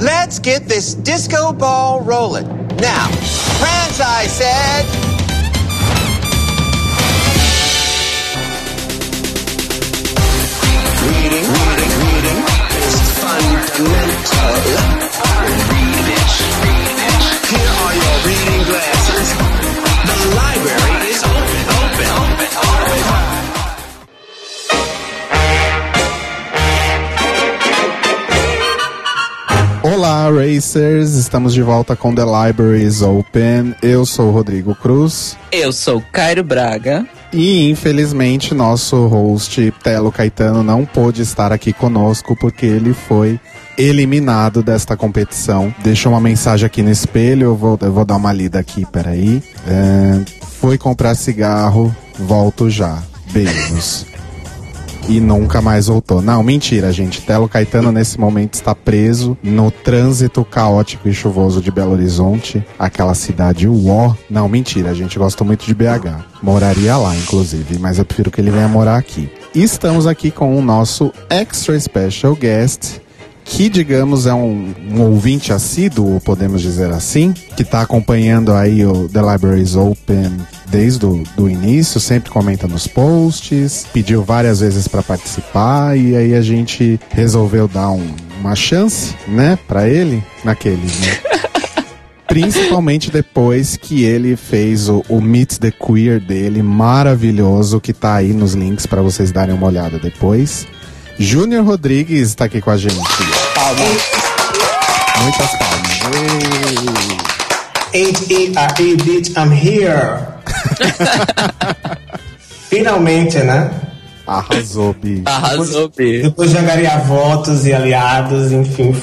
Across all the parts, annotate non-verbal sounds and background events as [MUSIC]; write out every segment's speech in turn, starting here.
Let's get this disco ball rolling. Now, prance, I said. Reading, reading, reading is fundamental. Here are your reading glasses. The library Olá, Racers! Estamos de volta com The Libraries Open. Eu sou o Rodrigo Cruz Eu sou Cairo Braga. e, infelizmente, nosso host Telo Caetano não pôde estar aqui conosco porque ele foi eliminado desta competição. Deixou uma mensagem aqui no espelho, eu vou, eu vou dar uma lida aqui, peraí. É, foi comprar cigarro, volto já. Beijos. [LAUGHS] e nunca mais voltou. Não, mentira, gente. Telo Caetano nesse momento está preso no trânsito caótico e chuvoso de Belo Horizonte, aquela cidade uó. Não, mentira, gente. Gosto muito de BH. Moraria lá, inclusive, mas eu prefiro que ele venha morar aqui. Estamos aqui com o nosso extra special guest, que digamos é um, um ouvinte assíduo, podemos dizer assim, que está acompanhando aí o The Libraries Open desde o do início, sempre comenta nos posts, pediu várias vezes para participar e aí a gente resolveu dar um- uma chance, né, para ele naquele, né? [LAUGHS] Principalmente depois que ele fez o, o Meet the Queer dele, maravilhoso, que tá aí nos links para vocês darem uma olhada depois. Júnior Rodrigues está aqui com a gente. Muitas palmas. H-E-I-E, bitch, I'm here. [LAUGHS] Finalmente, né? Arrasou, Bi. Arrasou, B. Depois de angariar votos e aliados, enfim,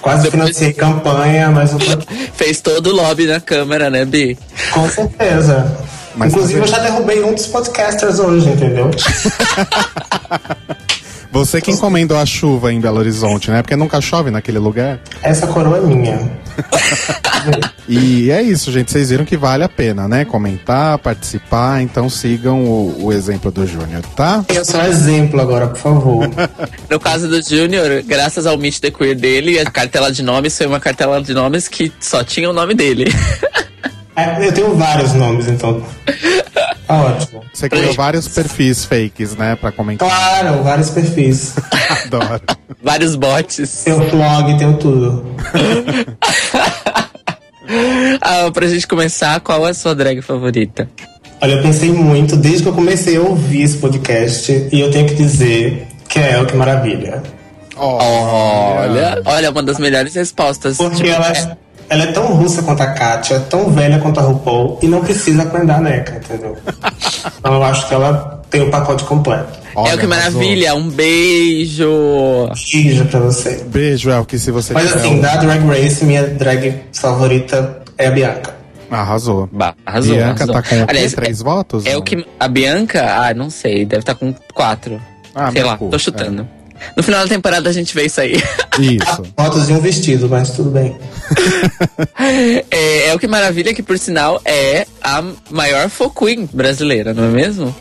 quase Depois- financei campanha, mas [LAUGHS] Fez todo o lobby na câmera, né, Bi? com certeza. Mas Inclusive, tá eu já derrubei um dos podcasters hoje, entendeu? [LAUGHS] Você que encomendou a chuva em Belo Horizonte, né? Porque nunca chove naquele lugar. Essa coroa é minha. [LAUGHS] E é isso, gente. Vocês viram que vale a pena, né? Comentar, participar. Então sigam o, o exemplo do Júnior, tá? Eu sou um exemplo agora, por favor. [LAUGHS] No caso do Junior, graças ao Meet the Queer dele, a cartela de nomes foi uma cartela de nomes que só tinha o nome dele. É, eu tenho vários nomes, então. [LAUGHS] Tá ótimo. Você criou vários perfis fakes, né? Pra comentar. Claro, vários perfis. [LAUGHS] Adoro. Vários bots. Tenho blog, tenho tudo. [LAUGHS] Ah, pra gente começar, qual é a sua drag favorita? Olha, eu pensei muito desde que eu comecei a ouvir esse podcast e eu tenho que dizer que é El que Maravilha. Olha, olha, uma das melhores respostas. Porque Tipo, ela, é- ela é tão russa quanto a Kátia, tão velha quanto a RuPaul e não precisa aprender a neca, entendeu? então eu acho que ela tem o pacote completo. Olha, é o que arrasou. maravilha, um beijo. Beijo pra você. Beijo, El, que se você Mas tiver assim, da Drag Race, minha drag favorita é a Bianca. Arrasou. Bah, arrasou, Bianca arrasou. tá com o? Aliás, três votos? É Não? o que. A Bianca, ah, não sei, deve estar com quatro. Ah, sei lá, cu, tô chutando. No final da temporada a gente vê isso aí. Isso. Fotos de um vestido, mas tudo bem. [LAUGHS] é, é o que maravilha que, por sinal, é a maior foqueen brasileira, não é mesmo?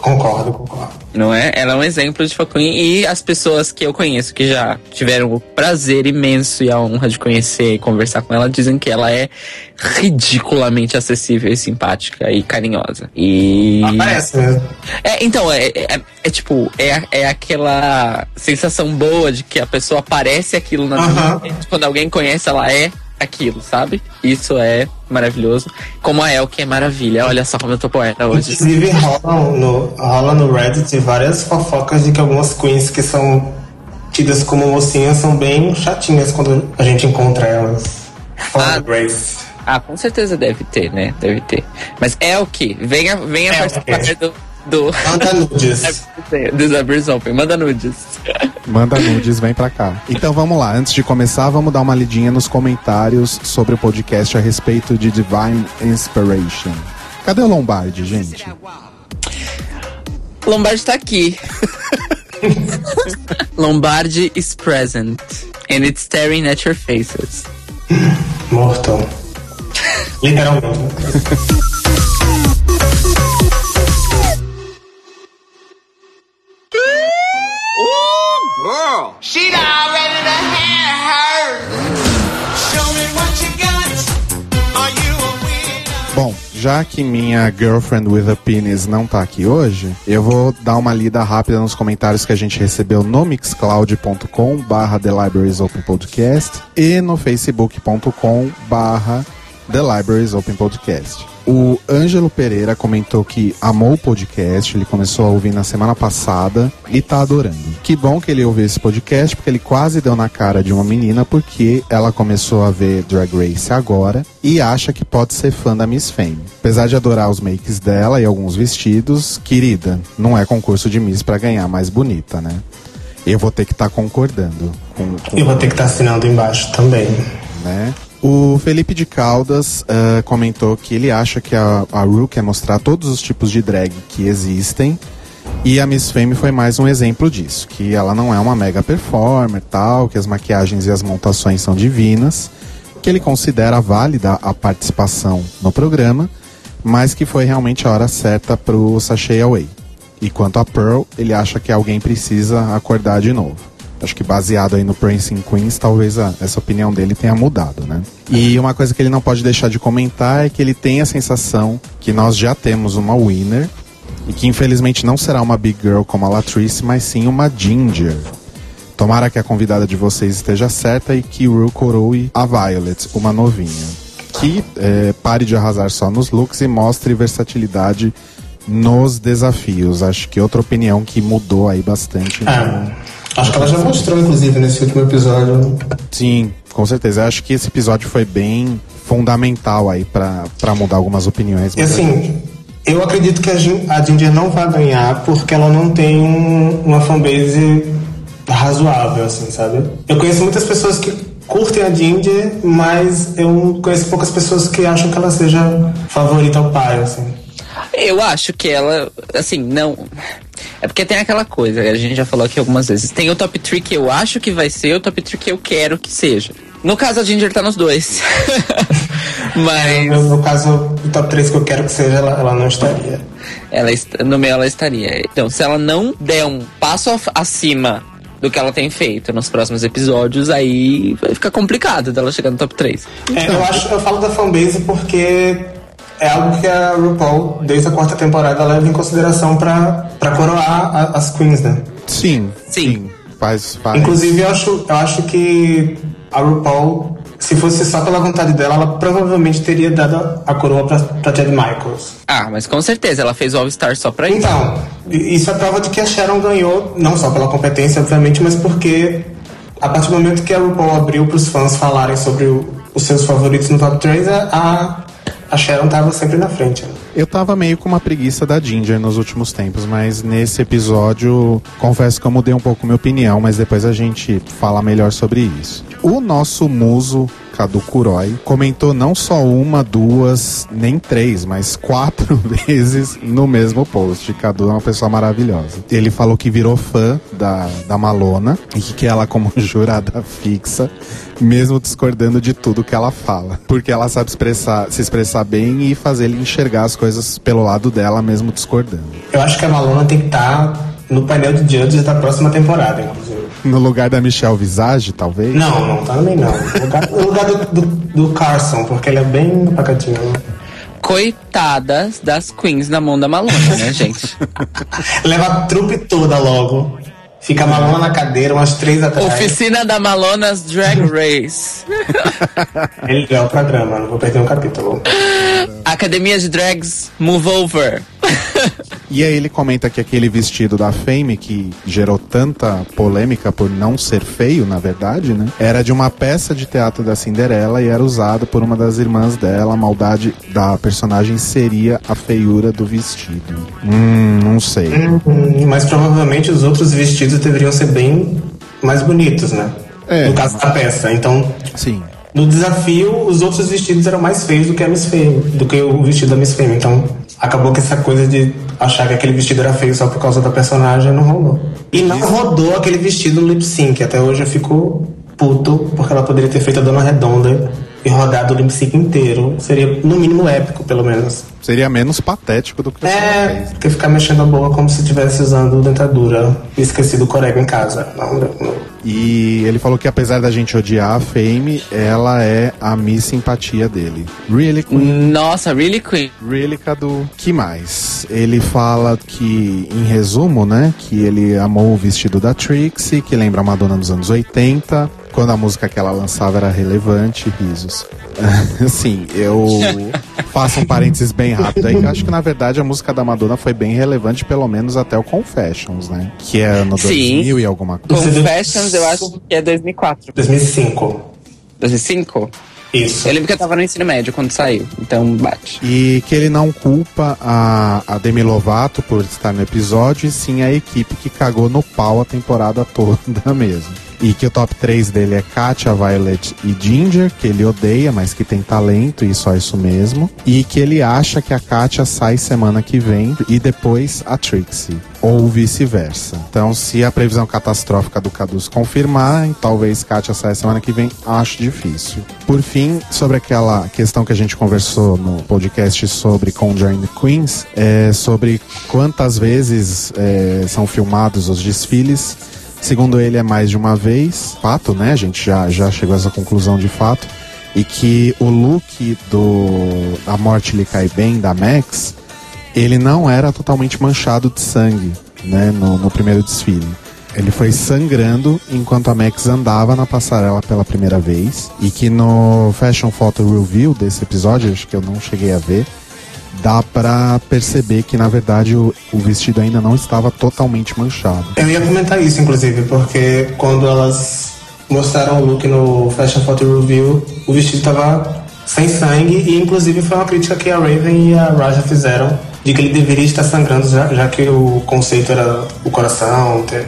Concordo, concordo. Não é? Ela é um exemplo de foqueen e as pessoas que eu conheço que já tiveram o prazer imenso e a honra de conhecer e conversar com ela dizem que ela é ridiculamente acessível e simpática e carinhosa. E. Parece mesmo. É, então, é, é, é tipo, é, é aquela sensação boa de que a pessoa parece aquilo na vida. Quando alguém conhece, ela é aquilo, sabe? Isso é maravilhoso. Como a El, que é maravilha. Olha só como eu tô poeta hoje. Inclusive rola no, rola no Reddit várias fofocas de que algumas queens que são tidas como mocinhas são bem chatinhas quando a gente encontra elas. Fora Ah. Grace. Ah, com certeza deve ter, né? Deve ter. Mas é o que? Venha, venha É participar do. Do... Manda nudes. Dos Abers Open. Manda nudes. Manda nudes, vem pra cá. Então vamos lá, antes de começar, vamos dar uma lidinha nos comentários sobre o podcast a respeito de Divine Inspiration. Cadê o Lombardi, gente? Lombardi tá aqui. [LAUGHS] Lombardi is present. And it's staring at your faces. Mortal. Literalmente. [LAUGHS] girl. She'd already. Show me what you got. Are you a? Bom, já que minha Girlfriend with a Penis não tá aqui hoje, eu vou dar uma lida rápida nos comentários que a gente recebeu no mixcloud.com barra The Libraries Open Podcast e no facebook.com barra The Libraries Open Podcast. O Ângelo Pereira comentou que amou o podcast, ele começou a ouvir na semana passada e tá adorando. Que bom que ele ouviu esse podcast, porque ele quase deu na cara de uma menina, porque ela começou a ver Drag Race agora e acha que pode ser fã da Miss Fame. Apesar de adorar os makes dela e alguns vestidos, querida, não é concurso de Miss para ganhar mais bonita, né? Eu vou ter que estar concordando com, com Eu vou ter que estar assinando embaixo também. né? O Felipe de Caldas eh, comentou que ele acha que a, a Ru quer mostrar todos os tipos de drag que existem. E a Miss Fame foi mais um exemplo disso. Que ela não é uma mega performer tal, que as maquiagens e as montações são divinas. Que ele considera válida a participação no programa, mas que foi realmente a hora certa pro Sashay Away. E quanto a Pearl, ele acha que alguém precisa acordar de novo. Acho que baseado aí no Prince in Queens, talvez a- essa opinião dele tenha mudado, né? E uma coisa que ele não pode deixar de comentar é que ele tem a sensação que nós já temos uma winner e que infelizmente não será uma big girl como a Latrice, mas sim uma ginger. Tomara que a convidada de vocês esteja certa e que Ru coroe a Violet, uma novinha. Que eh, pare de arrasar só nos looks e mostre versatilidade nos desafios. Acho que outra opinião que mudou aí bastante. Ah, acho que ela já mostrou, inclusive, nesse último episódio. Sim, com certeza. Acho que esse episódio foi bem fundamental aí pra pra mudar algumas opiniões. E assim, eu acredito que a Ginger não vai ganhar porque ela não tem um- uma fanbase razoável, assim, sabe? Eu conheço muitas pessoas que curtem a Ginger, mas eu conheço poucas pessoas que acham que ela seja favorita ao pai, assim. Eu acho que ela, assim, não. É porque tem aquela coisa, a gente já falou aqui algumas vezes. Tem o top 3 que eu acho que vai ser o top 3 que eu quero que seja. No caso, a Ginger tá nos dois. [LAUGHS] Mas No, no caso, o top 3 que eu quero que seja, ela, ela não estaria. ela, est- no meu ela estaria. Então, se ela não der um passo acima do que ela tem feito nos próximos episódios, aí vai ficar complicado dela chegar no top 3. É, eu acho, eu falo da fanbase porque é algo que a RuPaul, desde a quarta temporada, leva em consideração pra, pra coroar a- as queens, né? Sim, Sim. Faz, faz. Inclusive, eu acho, eu acho que a RuPaul, se fosse só pela vontade dela, ela provavelmente teria dado a coroa pra, pra Chad Michaels. Ah, mas com certeza, ela fez o All-Star só pra isso. Então, isso é prova de que a Sharon ganhou, não só pela competência, obviamente, mas porque a partir do momento que a RuPaul abriu pros fãs falarem sobre o- os seus favoritos no top 3, a, a Sharon tava sempre na frente. né? Eu tava meio com uma preguiça da Ginger nos últimos tempos, mas nesse episódio, confesso que eu mudei um pouco minha opinião, mas depois a gente fala melhor sobre isso. O nosso muso, Cadu Kuroi, comentou não só uma, duas, nem três, mas quatro [LAUGHS] vezes no mesmo post. Cadu é uma pessoa maravilhosa. Ele falou que virou fã da, da Malona e que ela como [LAUGHS] jurada fixa, mesmo discordando de tudo que ela fala. Porque ela sabe expressar, se expressar bem e fazer ele enxergar as coisas pelo lado dela, mesmo discordando. Eu acho que a Malona tem que estar no painel de judges da próxima temporada, inclusive. No lugar da Michelle Visage, talvez? Não, não, também não. No lugar, no lugar do, do, do Carson, porque ele é bem apagadinho. né? Coitadas das queens na mão da Malona, né, [LAUGHS] gente? Leva a trupe toda logo. Fica a Malona na cadeira, umas três atrás. Oficina da Malonas Drag Race. Ele é o programa, não vou perder um capítulo. Academia de Drags Move Over. [LAUGHS] E aí ele comenta que aquele vestido da Fame, que gerou tanta polêmica por não ser feio, na verdade, né? Era de uma peça de teatro da Cinderela e era usado por uma das irmãs dela. A maldade da personagem seria a feiura do vestido. Hum, não sei. Hum, Mas provavelmente os outros vestidos deveriam ser bem mais bonitos, né? É. No caso da peça. Então, Sim. no desafio, os outros vestidos eram mais feios do que a Miss Fame, do que o vestido da Miss Fame. Então, acabou que essa coisa de achar que aquele vestido era feio só por causa da personagem não rolou. E não rodou aquele vestido no lip sync. Até hoje eu fico puto, porque ela poderia ter feito a Dona Redonda e rodado o lip sync inteiro. Seria, no mínimo, épico, pelo menos. Seria menos patético do que o É, fez. porque ficar mexendo a boca como se estivesse usando dentadura e esquecido o corego em casa. Não, não. E ele falou que apesar da gente odiar a Fame, ela é a Miss Simpatia dele. Really Queen. Nossa, really Queen. Really, Cadu. Que mais? Ele fala que, em resumo, né, que ele amou o vestido da Trixie, que lembra a Madonna dos anos 80, quando a música que ela lançava era relevante, risos. [LAUGHS] Sim, eu [LAUGHS] faço um parênteses bem rápido aí, que eu acho que na verdade a música da Madonna foi bem relevante, pelo menos até o Confessions, né? Que é no Sim. 2000 e alguma coisa. Confessions, eu acho que é 2004. 2005. 2005? Isso. Eu lembro que eu tava no ensino médio quando saiu, então bate. E que ele não culpa a, a Demi Lovato por estar no episódio, e sim a equipe que cagou no pau a temporada [LAUGHS] toda mesmo. E que o top 3 dele é Katia, Violet e Ginger, que ele odeia, mas que tem talento e só isso mesmo. E que ele acha que a Katia sai semana que vem e depois a Trixie. Ou vice-versa. Então, se a previsão catastrófica do Cadu se confirmar, talvez Katia saia semana que vem, acho difícil. Por fim, sobre aquela questão que a gente conversou no podcast sobre Conjuring Queens, é sobre quantas vezes é, são filmados os desfiles. Segundo ele, é mais de uma vez. Fato, né? A gente já, já chegou a essa conclusão de fato. E que o look do A Morte Lhe Cai Bem, da Max, ele não era totalmente manchado de sangue, né? No, no primeiro desfile. Ele foi sangrando enquanto a Max andava na passarela pela primeira vez. E que no Fashion Photo Review desse episódio, acho que eu não cheguei a ver, dá pra perceber que na verdade o, o vestido ainda não estava totalmente manchado. Eu ia comentar isso, inclusive, porque quando elas mostraram o look no Fashion Photo Review, o vestido tava sem sangue e, inclusive, foi uma crítica que a Raven e a Raja fizeram de que ele deveria estar sangrando, já, já que o conceito era o coração, ter,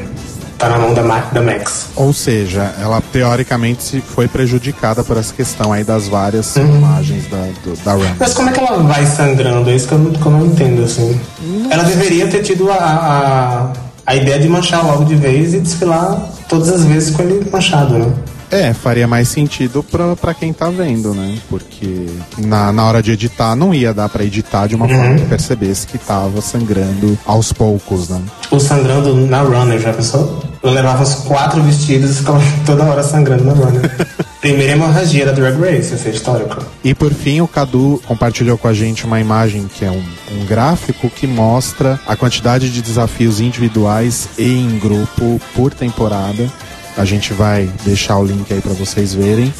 tá na mão da, da Max. Ou seja, ela teoricamente se foi prejudicada por essa questão aí das várias imagens da, do, da Ram. Mas como é que ela vai sangrando? É isso que eu, não- que eu não entendo, assim. Ela deveria ter tido a, a, a ideia de manchar logo de vez e desfilar todas as vezes com ele manchado, né? É, faria mais sentido pra, pra quem tá vendo, né? Porque na, na hora de editar não ia dar pra editar de uma forma que percebesse que tava sangrando aos poucos, né? Tipo, sangrando na runner, já pensou? Eu levava os quatro vestidos e ficava [LAUGHS] toda hora sangrando na runner. [LAUGHS] Primeira hemorragia da Drag Race, esse é histórico. E por fim, o Cadu compartilhou com a gente uma imagem que é um, um gráfico que mostra a quantidade de desafios individuais e em grupo por temporada. A gente vai deixar o link aí pra vocês verem.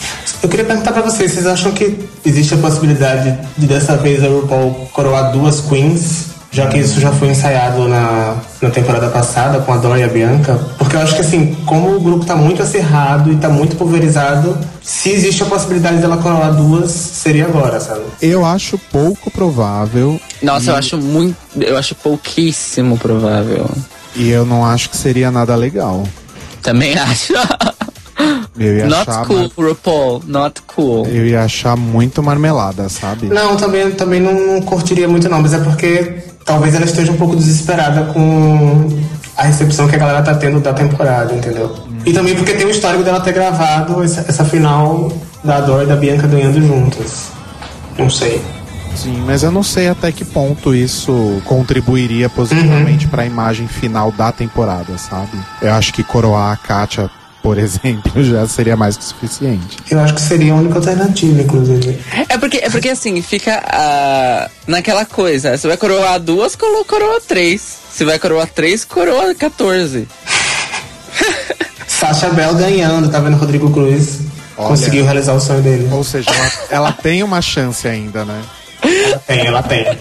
Eu queria perguntar pra vocês, vocês acham que existe a possibilidade de dessa vez a RuPaul coroar duas queens? Já que isso já foi ensaiado na, na temporada passada com a Dora e a Bianca. Porque eu acho que assim, como o grupo tá muito acirrado e tá muito pulverizado, se existe a possibilidade dela coroar duas, seria agora, sabe? Eu acho pouco provável Nossa, eu acho muito. Eu acho pouquíssimo provável. e eu não acho que seria nada legal. Também [LAUGHS] acho. Eu ia Not achar cool, mar- RuPaul. Not cool. Eu ia achar muito marmelada, sabe? Não, também, também não curtiria muito não, mas é porque talvez ela esteja um pouco desesperada com a recepção que a galera tá tendo da temporada, entendeu? E também porque tem o histórico dela ter gravado essa, essa final da Dora e da Bianca ganhando juntas. Não sei. Sim, mas eu não sei até que ponto isso contribuiria positivamente pra imagem final da temporada, sabe? Eu acho que coroar a Katia, por [LAUGHS] exemplo, já seria mais que suficiente. Eu acho que seria a única alternativa, inclusive. É porque, é porque assim, fica ah, naquela coisa. Se vai coroar duas, coro- coroa três. Se vai coroar três, coroa 14. Sasha Bell ganhando, tá vendo Rodrigo Cruz? Olha. Conseguiu realizar o sonho dele. Ou seja, ela, ela tem uma chance ainda, né? Ela tem, ela tem.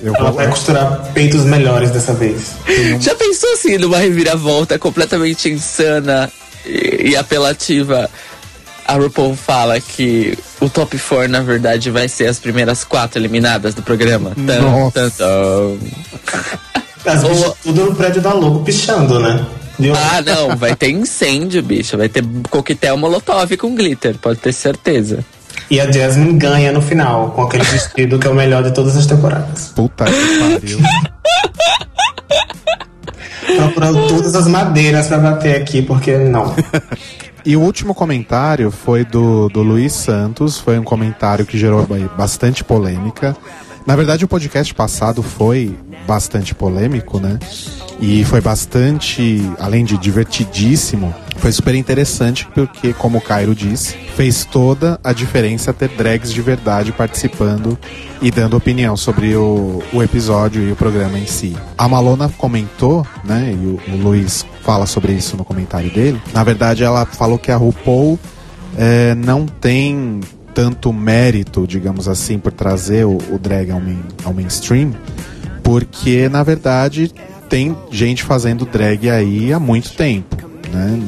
Eu Ela vou, vai costurar peitos melhores dessa vez. Já pensou assim, numa reviravolta completamente insana e, e apelativa? A RuPaul fala que o top 4, na verdade, vai ser as primeiras quatro eliminadas do programa. Tan, Nossa. tan, tan. As Ou- bichas tudo no prédio da Logo pichando, né? Ah, não, vai ter incêndio, bicho. Vai ter coquetel molotov com glitter, pode ter certeza. E a Jasmine ganha no final, com aquele vestido que é o melhor de todas as temporadas. puta que pariu. [LAUGHS] Procurando todas as madeiras pra bater aqui, porque não. [LAUGHS] E o último comentário foi do, do Luiz Santos, foi um comentário que gerou ba- bastante polêmica. Na verdade, o podcast passado foi bastante polêmico, né? E foi bastante, além de divertidíssimo, foi super interessante porque, como o Cairo disse, fez toda a diferença ter drags de verdade participando e dando opinião sobre o, o episódio e o programa em si. A Malona comentou, né, e o, o Luiz fala sobre isso no comentário dele. Na verdade, ela falou que a RuPaul é, não tem tanto mérito, digamos assim, por trazer o, o drag ao, main- ao mainstream, porque na verdade tem gente fazendo drag aí há muito tempo, né?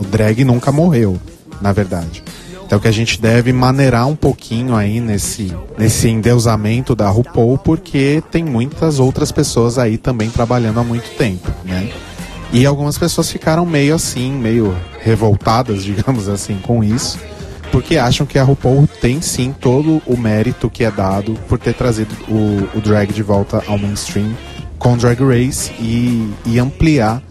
O drag nunca morreu, na verdade. Então que a gente deve maneirar um pouquinho aí nesse, nesse endeusamento da RuPaul, porque tem muitas outras pessoas aí também trabalhando há muito tempo, né? E algumas pessoas ficaram meio assim, meio revoltadas, [LAUGHS] digamos assim, com isso, porque acham que a RuPaul tem sim todo o mérito que é dado por ter trazido o, o drag de volta ao mainstream com Drag Race e, e ampliar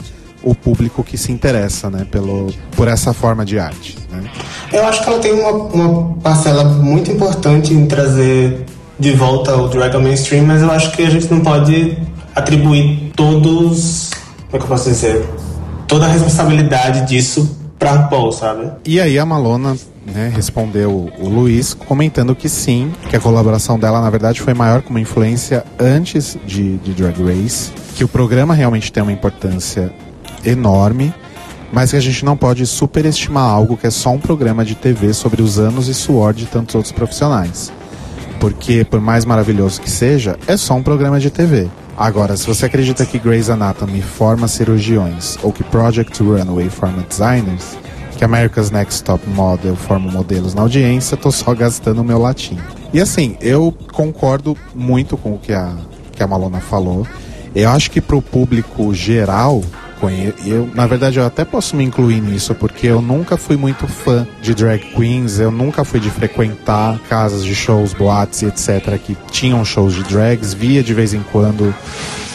o público que se interessa, né, pelo, por essa forma de arte, né? Eu acho que ela tem uma, uma parcela muito importante em trazer de volta o drag ao mainstream, mas eu acho que a gente não pode atribuir todos. Como é que eu posso dizer? Toda a responsabilidade disso pra RuPaul, sabe? E aí a Malona né, respondeu o Luiz comentando que sim, que a colaboração dela na verdade foi maior como influência antes de, de Drag Race, que o programa realmente tem uma importância enorme, mas que a gente não pode superestimar algo que é só um programa de TV sobre os anos e suor de tantos outros profissionais. Porque, por mais maravilhoso que seja, é só um programa de TV. Agora, se você acredita que Grey's Anatomy forma cirurgiões ou que Project Runway forma designers, que America's Next Top Model forma modelos na audiência, tô só gastando o meu latim. E assim, eu concordo muito com o que a, que a Malona falou. Eu acho que pro público geral, eu, na verdade, eu até posso me incluir nisso, porque eu nunca fui muito fã de drag queens, eu nunca fui de frequentar casas de shows, boates etc. que tinham shows de drags, via de vez em quando,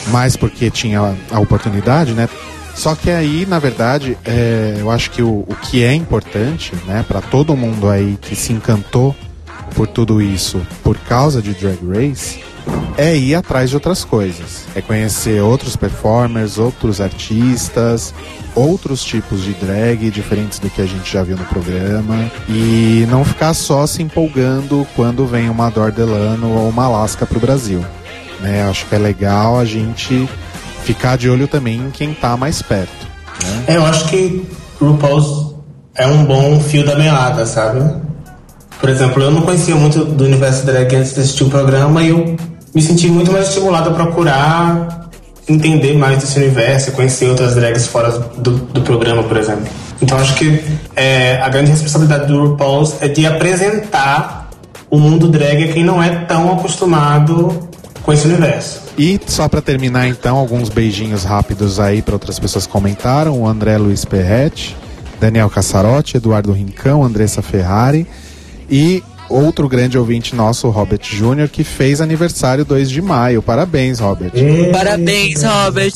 mais porque tinha a oportunidade, né? Só que aí, na verdade, é, eu acho que o, o que é importante, né, para todo mundo aí que se encantou por tudo isso por causa de Drag Race, é ir atrás de outras coisas. É conhecer outros performers, outros artistas, outros tipos de drag diferentes do que a gente já viu no programa. E não ficar só se empolgando quando vem uma Dor Delano ou uma Alaska pro Brasil. Né? Acho que é legal a gente ficar de olho também em quem tá mais perto. Né? É, eu acho que RuPaul's é um bom fio da meada, sabe? Por exemplo, eu não conhecia muito do universo drag antes de assistir o programa e eu me senti muito mais estimulado a procurar entender mais desse universo, conhecer outras drags fora do, do programa, por exemplo. Então acho que é, a grande responsabilidade do RuPaul's é de apresentar o mundo drag a quem não é tão acostumado com esse universo. E só pra terminar então, alguns beijinhos rápidos aí para outras pessoas que comentaram, o André Luiz Perretti, Daniel Cassarotti, Eduardo Rincão, Andressa Ferrari e outro grande ouvinte nosso, o Robert Júnior, que fez aniversário 2 de maio. Parabéns, Robert. Parabéns, Robert!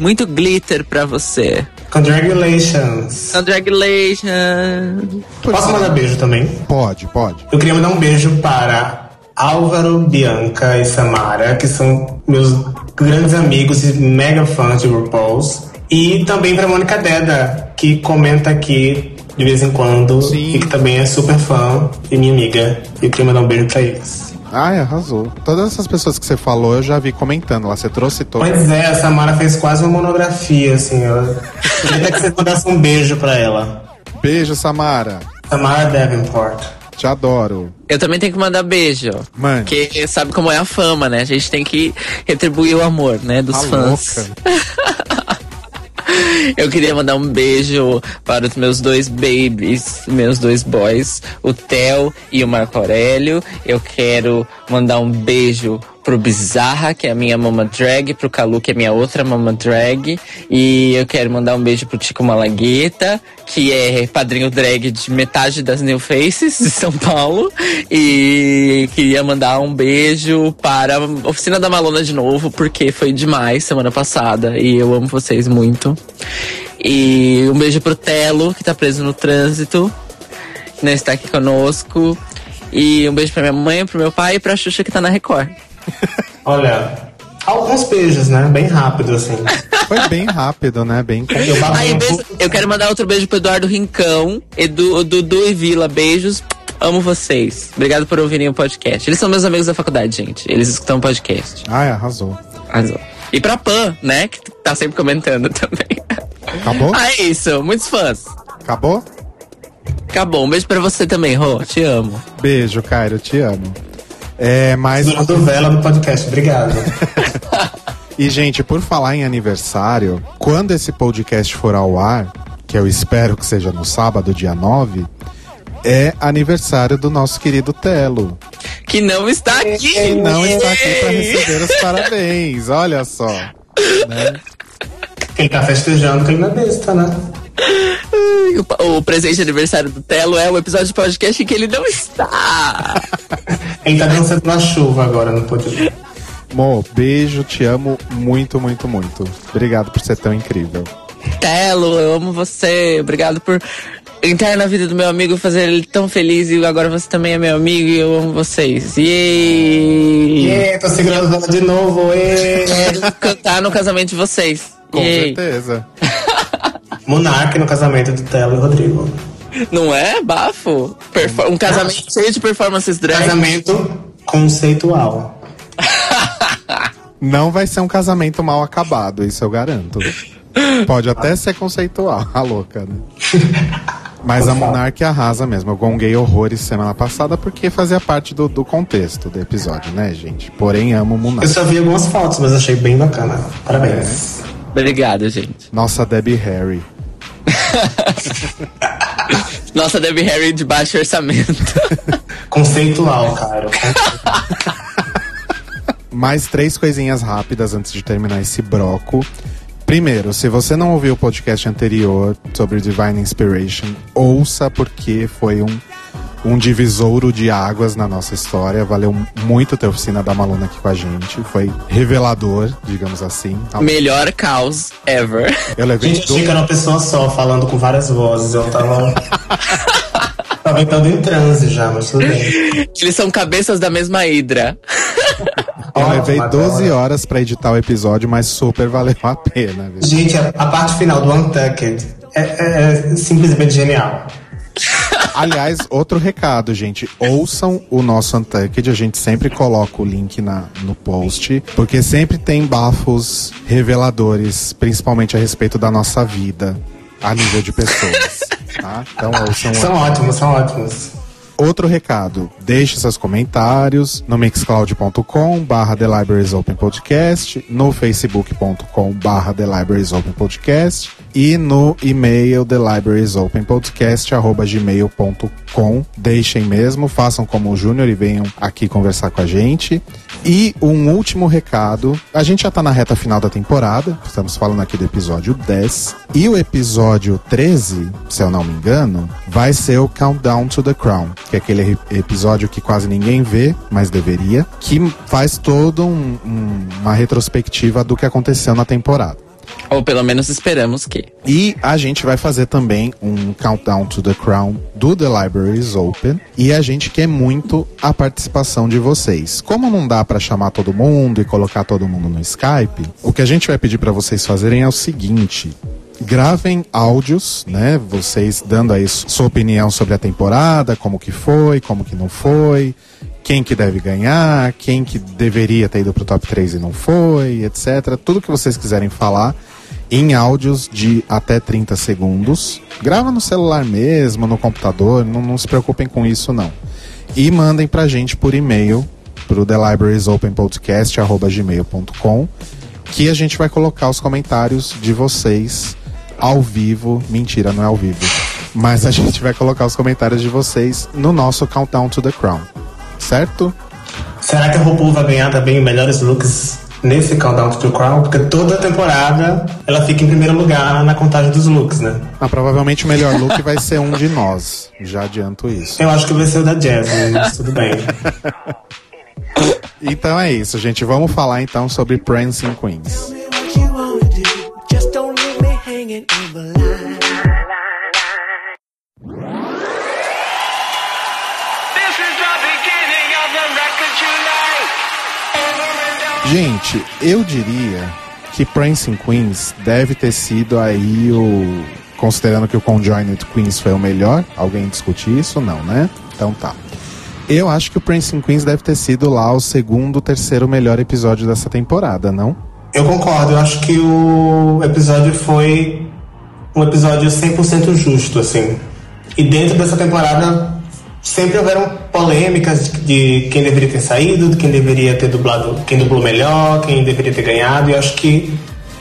Muito glitter pra você. Congratulations! Congratulations! Posso mandar beijo também? Pode, pode. Eu queria mandar um beijo para Álvaro, Bianca e Samara, que são meus grandes amigos e mega fãs de RuPaul's. E também para Mônica Deda, que comenta aqui de vez em quando Sim. e que também é super fã e minha amiga. E eu queria mandar um beijo para eles. Ai, arrasou. Todas essas pessoas que você falou, eu já vi comentando lá. Você trouxe todas. Pois é, a Samara fez quase uma monografia, assim. Ela... Queria até que vocês mandassem um beijo para ela. Beijo, Samara. Samara Davenport. Te adoro. Eu também tenho que mandar beijo. Mande. Porque sabe como é a fama, né? A gente tem que retribuir o amor, né? Dos Tá fãs. [LAUGHS] Eu queria mandar um beijo para os meus dois babies, meus dois boys, o Theo e o Marco Aurélio. Eu quero mandar um beijo pro Bizarra, que é a minha mama drag, pro Calu, que é a minha outra mama drag. E eu quero mandar um beijo pro Tico Malagueta, que é padrinho drag de metade das New Faces de São Paulo. E queria mandar um beijo para a Oficina da Malona de novo, porque foi demais semana passada. E eu amo vocês muito. E um beijo pro Telo, que tá preso no trânsito, que não está aqui conosco. E um beijo pra minha mãe, pro meu pai e pra Xuxa que tá na Record. [LAUGHS] Olha, alguns beijos, né? Bem rápido, assim. [LAUGHS] Foi bem rápido, né? Bem Aí, beijo, eu quero mandar outro beijo pro Eduardo Rincão, Edu, Dudu e Vila. Beijos. Amo vocês. Obrigado por ouvirem o podcast. Eles são meus amigos da faculdade, gente. Eles escutam o podcast. Ai, arrasou. Arrasou. E pra Pan, né? Que tá sempre comentando também. Acabou? Ah, é isso. Muitos fãs. Acabou? Acabou. Um beijo pra você também, Rô. Te amo. Beijo, Cairo, te amo. É, mas. Durando vela no podcast. Obrigado. [LAUGHS] E, gente, por falar em aniversário, quando esse podcast for ao ar, que eu espero que seja no sábado, dia 9, é aniversário do nosso querido Telo. Que não está aqui. Que não está aqui para receber os parabéns. Olha só. Né? Quem tá festejando, quem não é besta, né? O, o presente de aniversário do Telo é o episódio de podcast em que ele não está. [LAUGHS] Ele tá dançando na chuva agora no podcast. Mo, beijo, te amo muito, muito, muito. Obrigado por ser tão incrível. Telo, eu amo você. Obrigado por entrar na vida do meu amigo fazer ele tão feliz. E agora você também é meu amigo e eu amo vocês. E Ê, tô segurando vela de novo. Ê. cantar no casamento de vocês. Com Yay. certeza. [LAUGHS] Monarque no casamento do Telo e Rodrigo. Não é, bafo? Perfor- um casamento cheio de performances drag. Casamento conceitual. Não vai ser um casamento mal acabado, isso eu garanto. Pode até ser conceitual, [LAUGHS] a louca, né? Mas a Monark arrasa mesmo. Eu gonguei horrores semana passada porque fazia parte do, do contexto do episódio, né, gente? Porém, amo Eu Monark. só vi algumas fotos, mas achei bem bacana. Parabéns. Obrigado, gente. Nossa, Debbie Harry. [LAUGHS] Nossa, Debbie Harry de baixo orçamento. Conceitual, cara. [LAUGHS] Mais três coisinhas rápidas antes de terminar esse broco. Primeiro, se você não ouviu o podcast anterior sobre Divine Inspiration, ouça porque foi um, um divisouro de águas na nossa história. Valeu muito ter a oficina da Maluna aqui com a gente. Foi revelador, digamos assim. Melhor caos ever. Eu levei Gente, do... achei que era uma pessoa só, falando com várias vozes. Eu tava. [LAUGHS] tava entrando em transe já, mas tudo bem. [LAUGHS] Eles são cabeças da mesma hidra. [LAUGHS] Eu levei Ótimo, 12 agora. horas pra editar o episódio, mas super valeu a pena. Viu? Gente, a, a parte final do Untucked é, é- é simplesmente genial. [LAUGHS] Aliás, outro recado, gente. Ouçam o nosso Untucked. A gente sempre coloca o link na, no post. Porque sempre tem bafos reveladores, principalmente a respeito da nossa vida, a nível de pessoas. Tá? Então São o ótimos, são ótimos. Outro recado, deixe seus comentários no mixcloud.com barra The Libraries Open Podcast, no facebook.com barra The Libraries Open Podcast e no e-mail The arroba gmail.com. Deixem mesmo, façam como o Júnior e venham aqui conversar com a gente. E um último recado, a gente já tá na reta final da temporada, estamos falando aqui do episódio 10, e o episódio 13, se eu não me engano, vai ser o Countdown to the Crown, que é aquele episódio que quase ninguém vê, mas deveria, que faz todo um- um- uma retrospectiva do que aconteceu na temporada. Ou pelo menos esperamos que. E a gente vai fazer também um Countdown to the Crown do The Libraries Open. E a gente quer muito a participação de vocês. Como não dá pra chamar todo mundo e colocar todo mundo no Skype, o que a gente vai pedir pra vocês fazerem é o seguinte. Gravem áudios, né? Vocês dando aí sua opinião sobre a temporada, como que foi, como que não foi, quem que deve ganhar, quem que deveria ter ido pro top 3 e não foi, etc. Tudo que vocês quiserem falar em áudios de até 30 segundos. Grava no celular mesmo, no computador, não, não se preocupem com isso não. E mandem pra gente por e-mail pro thelibrariesopenpodcast@gmail.com que a gente vai colocar os comentários de vocês ao vivo. Mentira, não é ao vivo. Mas a gente vai colocar os comentários de vocês no nosso Countdown to the Crown. Certo? Será que a RuPaul vai ganhar também melhores looks nesse Countdown to the Crown? Porque toda temporada ela fica em primeiro lugar na contagem dos looks, né? Ah, provavelmente o melhor look vai ser um de nós. Já adianto isso. Eu acho que vai ser o da Jasmine, mas tudo bem. Então é isso, gente. Vamos falar então sobre Prancing Queens. And over. Gente, eu diria que Prancing Queens deve ter sido aí o. Considerando que o Conjoined Queens foi o melhor, alguém discute isso? Não, né? Então tá. Eu acho que o Prancing Queens deve ter sido lá o segundo, terceiro melhor episódio dessa temporada, não? Eu concordo, eu acho que o episódio foi um episódio 100% justo, assim. E dentro dessa temporada sempre houveram polêmicas de, quem deveria ter saído, de quem deveria ter dublado, quem dublou melhor, quem deveria ter ganhado. E eu acho que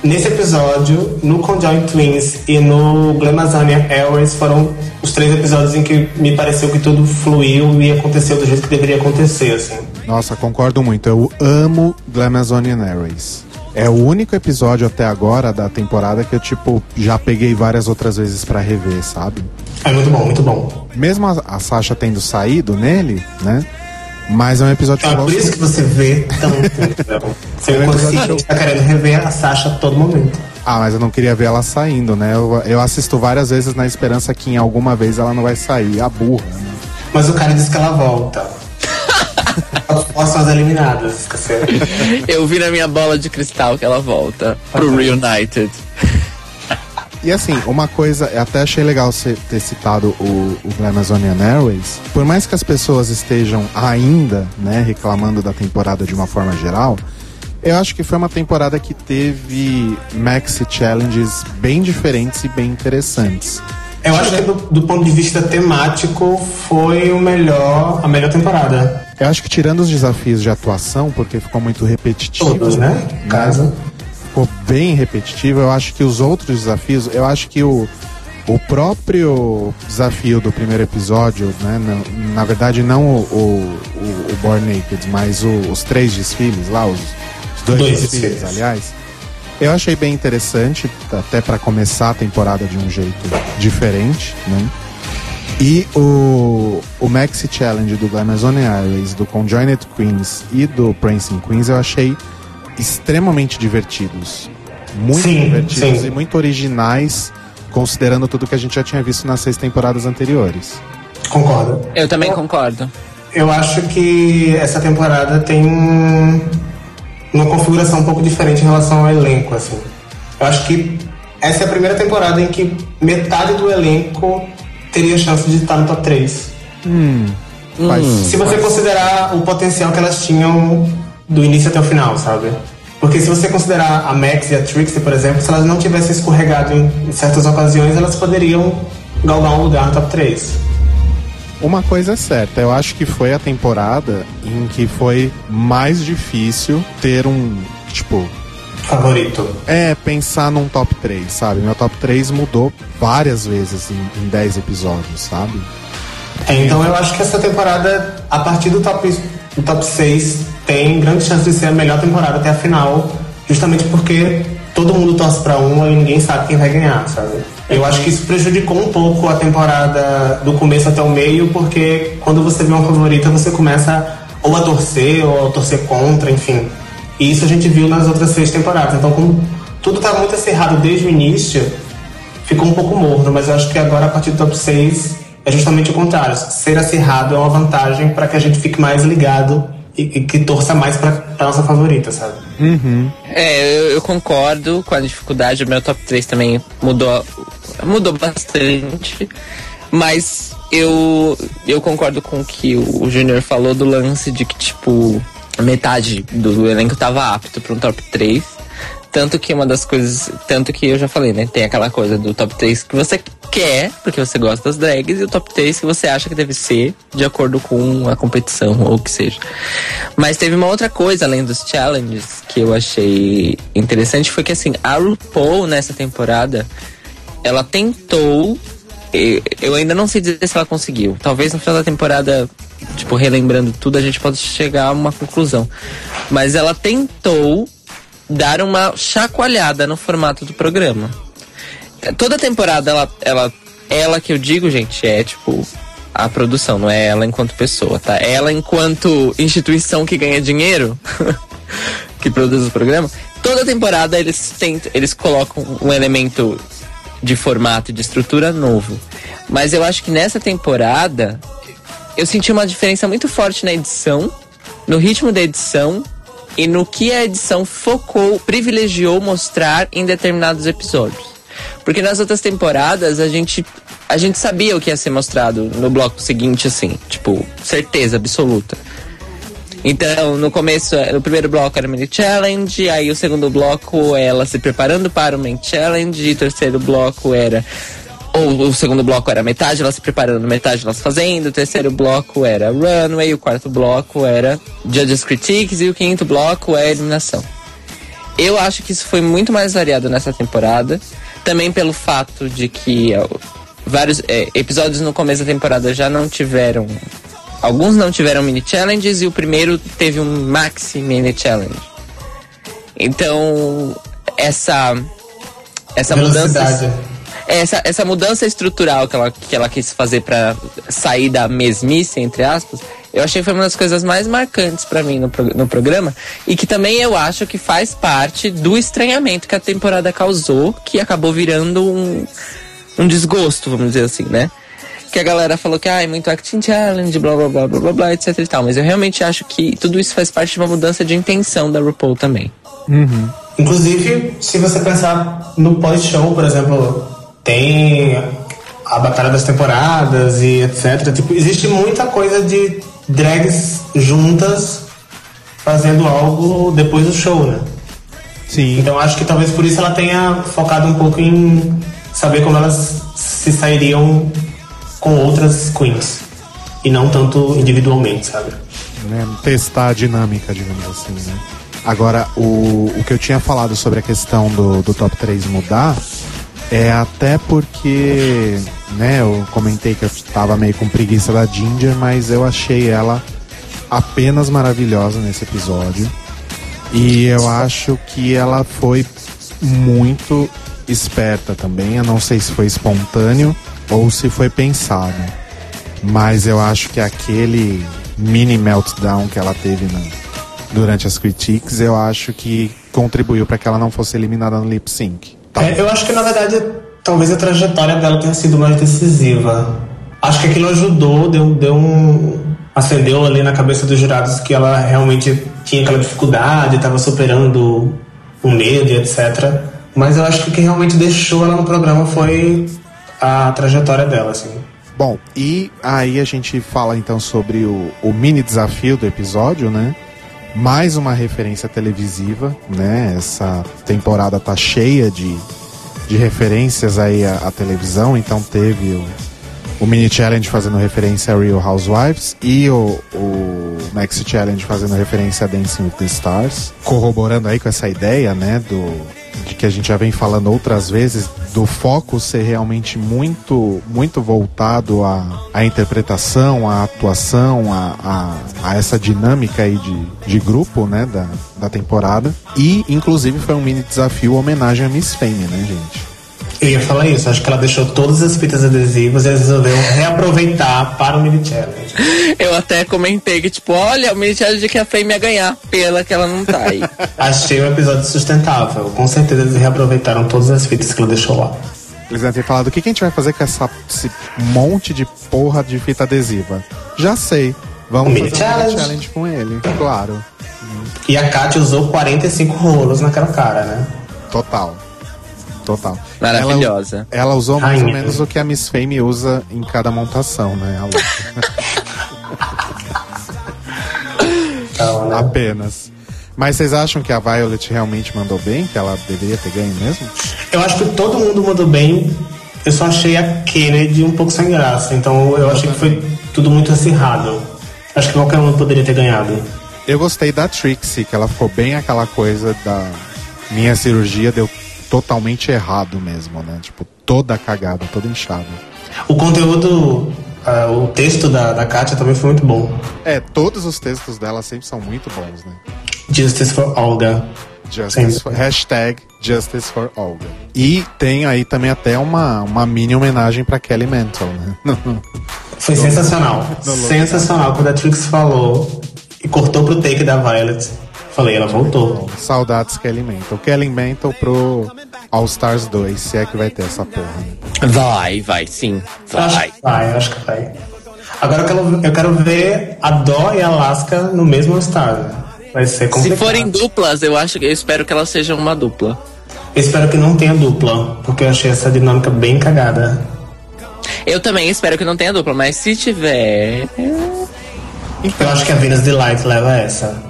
nesse episódio, no Conjoint Twins e no Glamazania Airways foram os três episódios em que me pareceu que tudo fluiu e aconteceu do jeito que deveria acontecer, assim. Nossa, concordo muito. Eu amo Glamazonian Airways. É o único episódio até agora da temporada que eu, tipo, já peguei várias outras vezes pra rever, sabe? É muito bom, muito bom. Mesmo a, a Sasha tendo saído nele, né? Mas é um episódio que É eu por isso que você vê tanto. entendeu? [LAUGHS] Você É consciente tá querendo rever a Sasha a todo momento. Ah, mas eu não queria ver ela saindo, né? Eu, eu assisto várias vezes na esperança que em alguma vez ela não vai sair. A burra, né? Mas o cara disse que ela volta. Posso as eliminadas, esqueceram. [LAUGHS] Eu vi na minha bola de cristal que ela volta pro Reunited. E assim, uma coisa, eu até achei legal você ter citado o, o Glamazonian Airways. Por mais que as pessoas estejam ainda, né, reclamando da temporada de uma forma geral, eu acho que foi uma temporada que teve maxi challenges bem diferentes e bem interessantes. Eu acho que do, do ponto de vista temático foi o melhor, a melhor temporada. Eu acho que tirando os desafios de atuação, porque ficou muito repetitivo, Todos, né? No caso. ficou bem repetitivo. Eu acho que os outros desafios, eu acho que o, o próprio desafio do primeiro episódio, né? Na, na verdade, não o, o, o, o Born Naked, mas o- os três desfiles lá, os, os dois, Dois desfiles, desfiles. aliás. Eu achei bem interessante, até para começar a temporada de um jeito diferente, né? E o, o Maxi Challenge do Glamazonian Airways, do Conjoined Queens e do Prancing Queens eu achei extremamente divertidos. Muito Sim, divertidos sim. e muito originais, considerando tudo que a gente já tinha visto nas seis temporadas anteriores. Concordo. Eu também concordo. Eu acho que essa temporada tem um- uma configuração um pouco diferente em relação ao elenco, assim. Eu acho que essa é a primeira temporada em que metade do elenco teria chance de estar no top 3. Faz- Se você considerar o potencial que elas tinham do início até o final, sabe? Porque se você considerar a Max e a Trixie, por exemplo, se elas não tivessem escorregado em, em certas ocasiões, elas poderiam galgar um lugar no top 3. Uma coisa é certa, eu acho que foi a temporada em que foi mais difícil ter um, tipo, Favorito. é pensar num top 3, sabe? Meu top 3 mudou várias vezes em, em 10 episódios, sabe? É, então eu acho que essa temporada, a partir do top, do top 6, tem grande chance de ser a melhor temporada até a final, justamente porque todo mundo torce pra uma e ninguém sabe quem vai ganhar, sabe? Eu acho que isso prejudicou um pouco a temporada do começo até o meio, porque quando você vê uma favorita, você começa ou a torcer, ou a torcer contra, enfim. E isso a gente viu nas outras seis temporadas. Então, como tudo estava muito acirrado desde o início, ficou um pouco morno, mas eu acho que agora, a partir do top 6, é justamente o contrário. Ser acirrado é uma vantagem para que a gente fique mais ligado e, e que torça mais para nossa favorita, sabe? É, eu, eu concordo com a dificuldade. O meu top 3 também mudou, mudou bastante. Mas eu, eu concordo com o que o Júnior falou do lance de que, tipo, metade do elenco tava apto para um top 3. Tanto que uma das coisas. Tanto que eu já falei, né? Tem aquela coisa do top 3 que você quer, porque você gosta das drags, e o top 3 que você acha que deve ser de acordo com a competição ou o que seja. Mas teve uma outra coisa, além dos challenges, que eu achei interessante, foi que assim, a RuPaul nessa temporada, ela tentou. Eu ainda não sei dizer se ela conseguiu. Talvez no final da temporada, tipo, relembrando tudo, a gente possa chegar a uma conclusão. Mas ela tentou dar uma chacoalhada no formato do programa. Toda temporada ela, ela, ela que eu digo, gente, é tipo a produção, não é ela enquanto pessoa, tá? Ela enquanto instituição que ganha dinheiro, [LAUGHS] que produz o programa. Toda temporada eles tentam, eles colocam um elemento de formato, de estrutura novo. Mas eu acho que nessa temporada eu senti uma diferença muito forte na edição, no ritmo da edição e no que a edição focou, privilegiou mostrar em determinados episódios. Porque nas outras temporadas a gente a gente sabia o que ia ser mostrado no bloco seguinte assim, tipo, certeza absoluta. Então, no começo, o primeiro bloco era mini challenge, aí o segundo bloco ela se preparando para o main challenge, e o terceiro bloco era ou o segundo bloco era metade ela se preparando, metade ela se fazendo, o terceiro bloco era runway, o quarto bloco era judges critiques e o quinto bloco é eliminação. Eu acho que isso foi muito mais variado nessa temporada, também pelo fato de que ó, vários é, episódios no começo da temporada já não tiveram alguns não tiveram mini challenges e o primeiro teve um maxi mini challenge. Então, essa essa Velocidade. mudança essa, essa mudança estrutural que ela, que ela quis fazer para sair da mesmice, entre aspas, eu achei que foi uma das coisas mais marcantes para mim no, pro- no programa. E que também eu acho que faz parte do estranhamento que a temporada causou, que acabou virando um, um desgosto, vamos dizer assim, né? Que a galera falou que ah, é muito acting challenge, blá blá blá blá blá blá, etc e tal. Mas eu realmente acho que tudo isso faz parte de uma mudança de intenção da RuPaul também. Inclusive, se você pensar no pós-show, por exemplo, tem a Batalha das Temporadas e etc. Tipo, existe muita coisa de drags juntas fazendo algo depois do show, né? Sim. Então acho que talvez por isso ela tenha focado um pouco em saber como elas se sairiam com outras queens. E não tanto individualmente, sabe? né, testar a dinâmica, digamos assim, né? Agora, o, o que eu tinha falado sobre a questão do, do top 3 mudar é até porque, né, eu comentei que eu tava meio com preguiça da Ginger, mas eu achei ela apenas maravilhosa nesse episódio. E eu acho que ela foi muito esperta também. Eu não sei se foi espontâneo ou se foi pensado. Mas eu acho que aquele mini meltdown que ela teve na- durante as critiques, eu acho que contribuiu para que ela não fosse eliminada no lip sync. Tá. É, eu acho que na verdade talvez a trajetória dela tenha sido mais decisiva. Acho que aquilo ajudou, deu, deu um. acendeu ali na cabeça dos jurados que ela realmente tinha aquela dificuldade, estava superando o medo e etc. Mas eu acho que o que realmente deixou ela no programa foi a trajetória dela, assim. Bom, e aí a gente fala então sobre o, o mini desafio do episódio, né? Mais uma referência televisiva, né? Essa temporada tá cheia de, de referências aí à, à televisão, então teve o, o mini challenge fazendo referência a Real Housewives e o, o Maxi Challenge fazendo referência a Dancing with the Stars, corroborando aí com essa ideia, né, do de que a gente já vem falando outras vezes do foco ser realmente muito muito voltado à, à interpretação, à atuação, a, a, a essa dinâmica aí de, de grupo, né, da, da temporada. E, inclusive, foi um mini desafio homenagem a Miss Fame, né, gente? Eu ia falar isso, acho que ela deixou todas as fitas adesivas e eles resolveram reaproveitar para o mini challenge. Eu até comentei que, tipo, olha, o mini challenge que a Fame ia ganhar, pela que ela não tá aí. [LAUGHS] Achei um episódio sustentável. Com certeza eles reaproveitaram todas as fitas que ela deixou lá. Eles devem ter falado, o que, que a gente vai fazer com essa, esse monte de porra de fita adesiva? Já sei. Vamos Mini fazer um challenge. mini challenge com ele, claro. E a Kátia usou 45 rolos naquela cara, né? Total. Total. Maravilhosa. Ela, ela usou mais ou Rainha. menos o que a Miss Fame usa em cada montação, né? A louca. Né? Apenas. Mas vocês acham que a Violet realmente mandou bem? Que ela deveria ter ganho mesmo? Eu acho que todo mundo mandou bem. Eu só achei a Kennedy um pouco sem graça. Então eu achei que foi tudo muito acirrado. Acho que qualquer um poderia ter ganhado. Eu gostei da Trixie, que ela ficou bem aquela coisa da minha cirurgia deu totalmente errado mesmo, né? Tipo, toda cagada, toda inchada. O conteúdo, ah, o texto da, da Kátia também foi muito bom. É, todos os textos dela sempre são muito bons, né? Justice for Olga. Justice for, hashtag Justice for Olga. E tem aí também até uma, uma mini homenagem pra Kelly Mantle, né? [LAUGHS] Foi sensacional. Sensacional. Quando a Trix falou e cortou pro take da Violet, falei, ela voltou. Saudades Kelly Mantle. Kelly Mantle pro All Stars 2, se é que vai ter essa porra. Vai, vai, sim. Acho Vai. que vai, acho que vai. Agora eu quero, eu quero ver a Dó e a Alaska no mesmo estado. Vai ser Se complicado. forem duplas, eu acho que eu espero que elas sejam uma dupla. Eu espero que não tenha dupla, porque eu achei essa dinâmica bem cagada. Eu também espero que não tenha dupla, mas se tiver. Eu acho que a Venus Delight leva essa.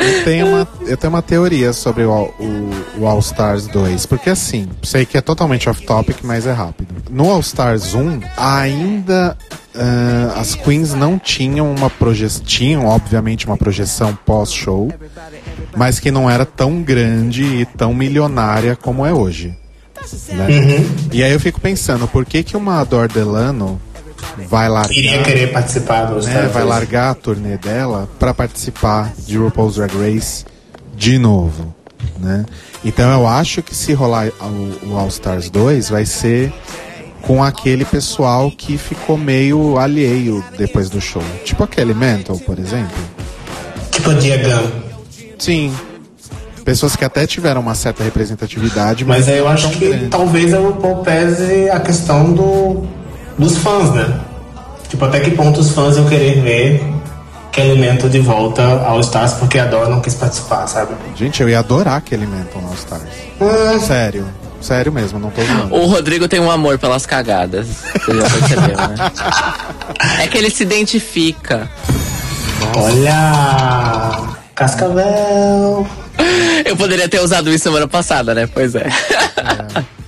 Eu tenho uma, eu tenho uma teoria sobre o, All- o, o All Stars 2, porque assim, sei que é totalmente off-topic, mas é rápido. No All Stars 1, ainda ah, as queens não tinham uma projeção, tinham obviamente uma projeção pós-show, mas que não era tão grande e tão milionária como é hoje. né? E aí eu fico pensando, por que que uma Adore Delano vai largar Iria querer participar dos né, vai largar a turnê dela pra participar de RuPaul's Drag Race de novo, né? Então eu acho que se rolar o, o All Stars 2 vai ser com aquele pessoal que ficou meio alheio depois do show, tipo a Kelly Mantle, por exemplo. Tipo a Diagan. Sim. Pessoas que até tiveram uma certa representatividade, mas, Mas aí eu acho que grande. talvez a RuPaul pese a questão do, dos fãs, né? Tipo, até que ponto os fãs iam querer ver Kelly Mantle de volta ao Stars porque a Dó não quis participar, sabe? Gente, eu ia adorar Kelly Mantle no Stars. Hum, Sério. Sério mesmo, não tô zoando. O Rodrigo tem um amor pelas cagadas. Você já percebeu, né? [LAUGHS] É que ele se identifica. olha! Cascavel! Eu poderia ter usado isso semana passada, né? Pois é.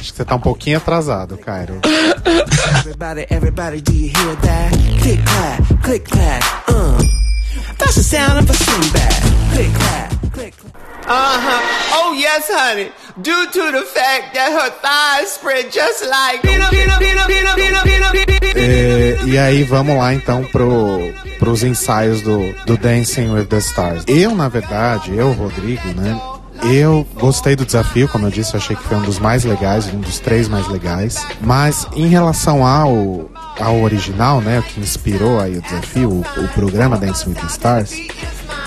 Acho que você tá um pouquinho atrasado, Cairo. Everybody, everybody, do you hear that? Click clap, click clap, uh. That's the sound of a swing bat. Click clap, click clap. Uh-huh. Oh, yes, honey. Due to the fact that her thighs spread just like. É, e aí vamos lá então pro, pros ensaios do, do Dancing with the Stars. Eu, na verdade, eu, Rodrigo, né? Eu gostei do desafio, como eu disse, eu achei que foi um dos mais legais, um dos três mais legais. Mas em relação ao, ao original, né, o que inspirou aí o desafio, o, o programa Dancing with the Stars,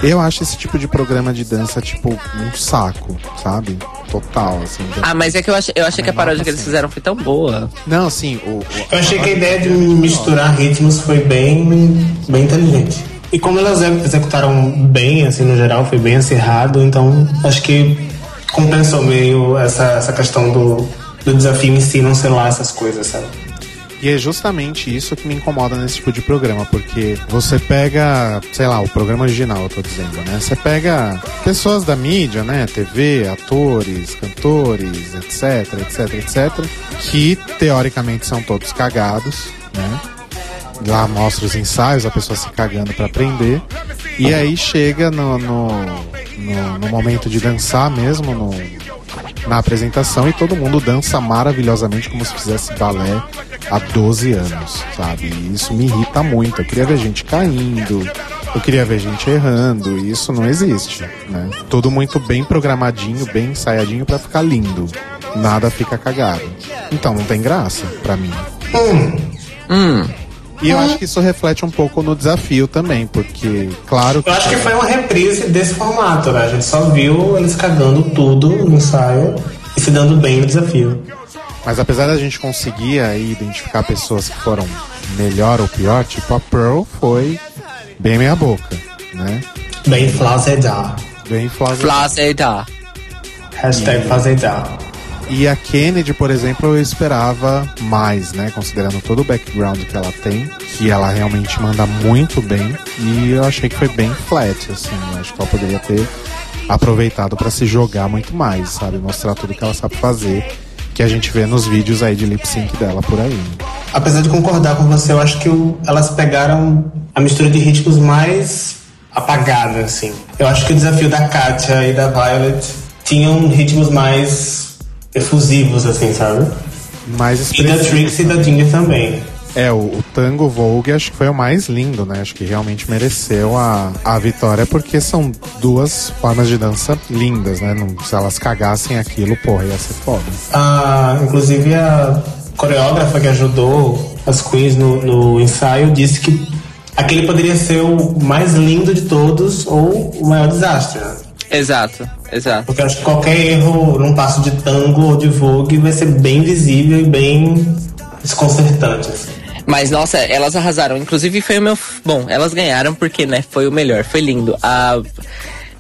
eu acho esse tipo de programa de dança, tipo, um saco, sabe? Total, assim. de- Ah, mas é que eu achei, eu achei que a paródia que eles fizeram foi tão boa. Não, assim, o, o- Eu achei que a ideia de misturar ritmos foi bem, bem inteligente. E como elas ex- executaram bem, assim, no geral, foi bem acirrado, então acho que compensou meio essa, essa questão do, do desafio em si não ser lá essas coisas, sabe? E é justamente isso que me incomoda nesse tipo de programa, porque você pega, sei lá, o programa original, eu tô dizendo, né? Você pega pessoas da mídia, né? TV, atores, cantores, etc, etc, etc, que teoricamente são todos cagados, né? Lá mostra os ensaios, a pessoa se cagando pra aprender. E aí chega no, no, no, no momento de dançar mesmo, no, na apresentação e todo mundo dança maravilhosamente como se fizesse balé há 12 anos, sabe? E isso me irrita muito. Eu queria ver gente caindo, eu queria ver gente errando, e isso não existe, né? Tudo muito bem programadinho, bem ensaiadinho pra ficar lindo. Nada fica cagado. Então não tem graça pra mim. E eu acho que isso reflete um pouco no desafio também, porque, claro Eu acho que foi uma reprise desse formato, né? A gente só viu eles cagando tudo no ensaio e se dando bem no desafio. Mas apesar da gente conseguir aí identificar pessoas que foram melhor ou pior, tipo a Pearl foi bem meia boca, né? Bem flazedar. Bem flávia. Flaceta. Hashtag flazedar. E a Kennedy, por exemplo, eu esperava mais, né? Considerando todo o background que ela tem, que ela realmente manda muito bem. E eu achei que foi bem flat, assim. Eu acho que ela poderia ter aproveitado pra se jogar muito mais, sabe? Mostrar tudo que ela sabe fazer, que a gente vê nos vídeos aí de lip sync dela por aí. Apesar de concordar com você, eu acho que elas pegaram a mistura de ritmos mais apagada, assim. Eu acho que o desafio da Katia e da Violet tinham ritmos mais efusivos, assim, sabe? Mais E da. Trixie e da Ginger também. É, o, o Tango Vogue acho que foi o mais lindo, né? Acho que realmente mereceu a, a vitória, porque são duas formas de dança lindas, né? Não, se elas cagassem aquilo, porra, ia ser foda. Ah, inclusive a coreógrafa que ajudou as queens no, no ensaio disse que aquele poderia ser o mais lindo de todos ou o maior desastre. né? Exato. Exato. Porque eu acho que qualquer erro num passo de tango ou de vogue vai ser bem visível e bem desconcertante. Assim. Mas, nossa, elas arrasaram. Inclusive, foi o meu. Bom, elas ganharam porque, né, foi o melhor. Foi lindo. A.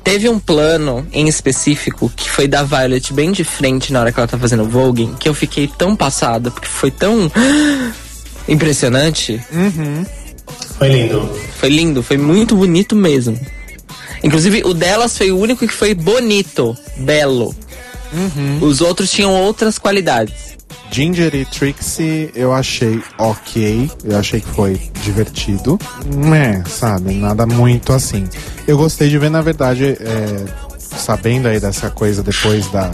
Teve um plano em específico que foi da Violet bem de frente na hora que ela tá fazendo Vogue, que eu fiquei tão passada, porque foi tão impressionante. Foi lindo. Foi lindo, foi muito bonito mesmo. Inclusive, o delas foi o único que foi bonito, belo. Os outros tinham outras qualidades. Ginger e Trixie eu achei ok. Eu achei que foi divertido. É, sabe, nada muito assim. Eu gostei de ver, na verdade, é, sabendo aí dessa coisa depois da,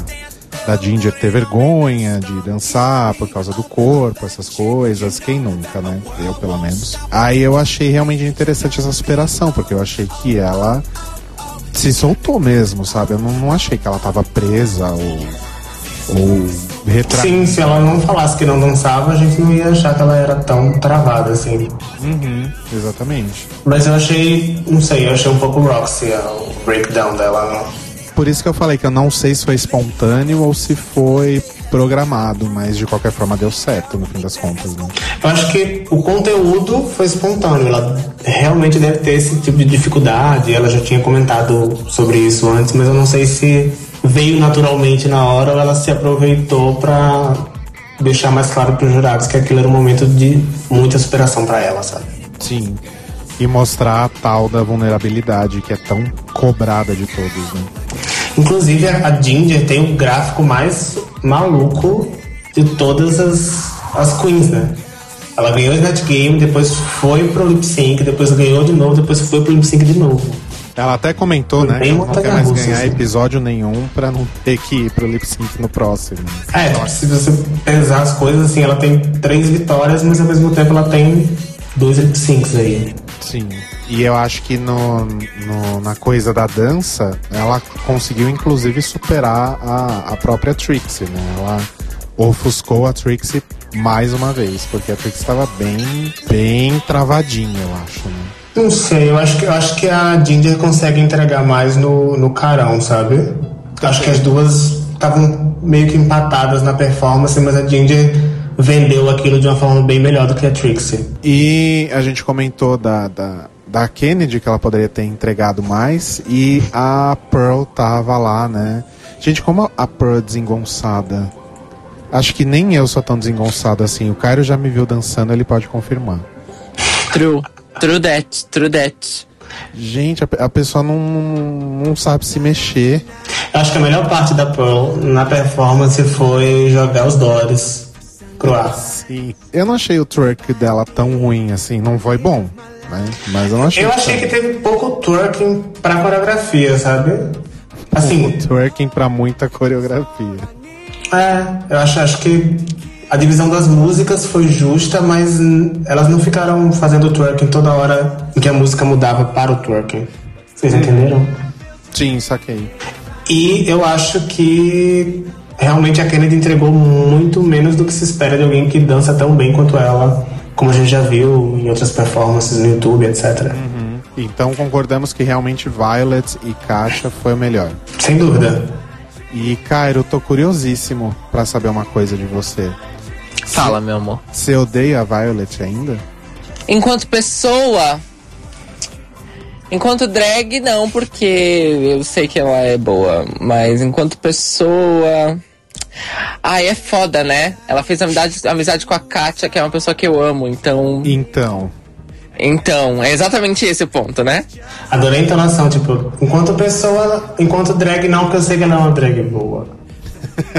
da Ginger ter vergonha de dançar por causa do corpo, essas coisas. Quem nunca, né? Eu, pelo menos. Aí eu achei realmente interessante essa superação, porque eu achei que ela se soltou mesmo, sabe? Eu não, não achei que ela tava presa ou, ou retraída. Sim, se ela não falasse que não dançava, a gente não ia achar que ela era tão travada assim. Uhum, exatamente. Mas eu achei, não sei, eu achei um pouco Roxy o breakdown dela. Não? Por isso que eu falei que eu não sei se foi espontâneo ou se foi programado, mas de qualquer forma deu certo no fim das contas, né? Eu acho que o conteúdo foi espontâneo. Ela realmente deve ter esse tipo de dificuldade. Ela já tinha comentado sobre isso antes, mas eu não sei se veio naturalmente na hora ou ela se aproveitou pra deixar mais claro para os jurados que aquilo era um momento de muita superação pra ela, sabe? Sim. E mostrar a tal da vulnerabilidade que é tão cobrada de todos, né? Inclusive a Ginger tem o gráfico mais maluco de todas as, as queens, né? Ela ganhou o Snatch Game, depois foi pro Lip Sync, depois ganhou de novo, depois foi pro Lip Sync de novo. Ela até comentou, Foi né, que não quer mais ganhar assim. episódio nenhum pra não ter que ir pro lip sync no próximo. É, se você pesar as coisas, assim, ela tem três vitórias, mas ao mesmo tempo ela tem dois lip syncs aí. Sim. E eu acho que no, no- na coisa da dança, ela conseguiu inclusive superar a, a própria Trixie, né? Ela ofuscou a Trixie mais uma vez, porque a Trixie estava bem, bem travadinha, eu acho, né? Não sei, eu acho que, eu acho que a Ginger consegue entregar mais no, no carão, sabe? Eu acho que as duas estavam meio que empatadas na performance, mas a Ginger vendeu aquilo de uma forma bem melhor do que a Trixie. E a gente comentou da, da, da Kennedy que ela poderia ter entregado mais e a Pearl tava lá, né? Gente, como a Pearl é desengonçada. Acho que nem eu sou tão desengonçado assim. O Cairo já me viu dançando, ele pode confirmar. True. True that, true that. Gente, a, a pessoa não, não sabe se mexer. Eu acho que a melhor parte da Pearl na performance foi jogar os dólares pro ar. Sim. Eu não achei o twerk dela tão ruim assim. Não foi bom, né? Mas eu não achei. Eu achei que teve pouco twerking pra coreografia, sabe? Assim, Twerking pra muita coreografia. É, eu acho, acho que a divisão das músicas foi justa, mas hum, elas não ficaram fazendo twerking toda hora em que a música mudava para o twerking. Vocês entenderam? Sim, saquei. E eu acho que realmente a Kennedy entregou muito menos do que se espera de alguém que dança tão bem quanto ela, como a gente já viu em outras performances no YouTube, etc. Então concordamos que realmente Violet e Katia foi o melhor. Sem dúvida. E Cairo, eu tô curiosíssimo pra saber uma coisa de você. Fala, meu amor. Você odeia a Violet ainda? Enquanto pessoa. Enquanto drag, não, porque eu sei que ela é boa. Mas enquanto pessoa. Ai, é foda, né? Ela fez amizade, amizade com a Katia, que é uma pessoa que eu amo, então. Então, Então, é exatamente esse o ponto, né? Adorei a entonação, tipo, enquanto pessoa, enquanto drag não, porque eu sei que ela é uma drag boa.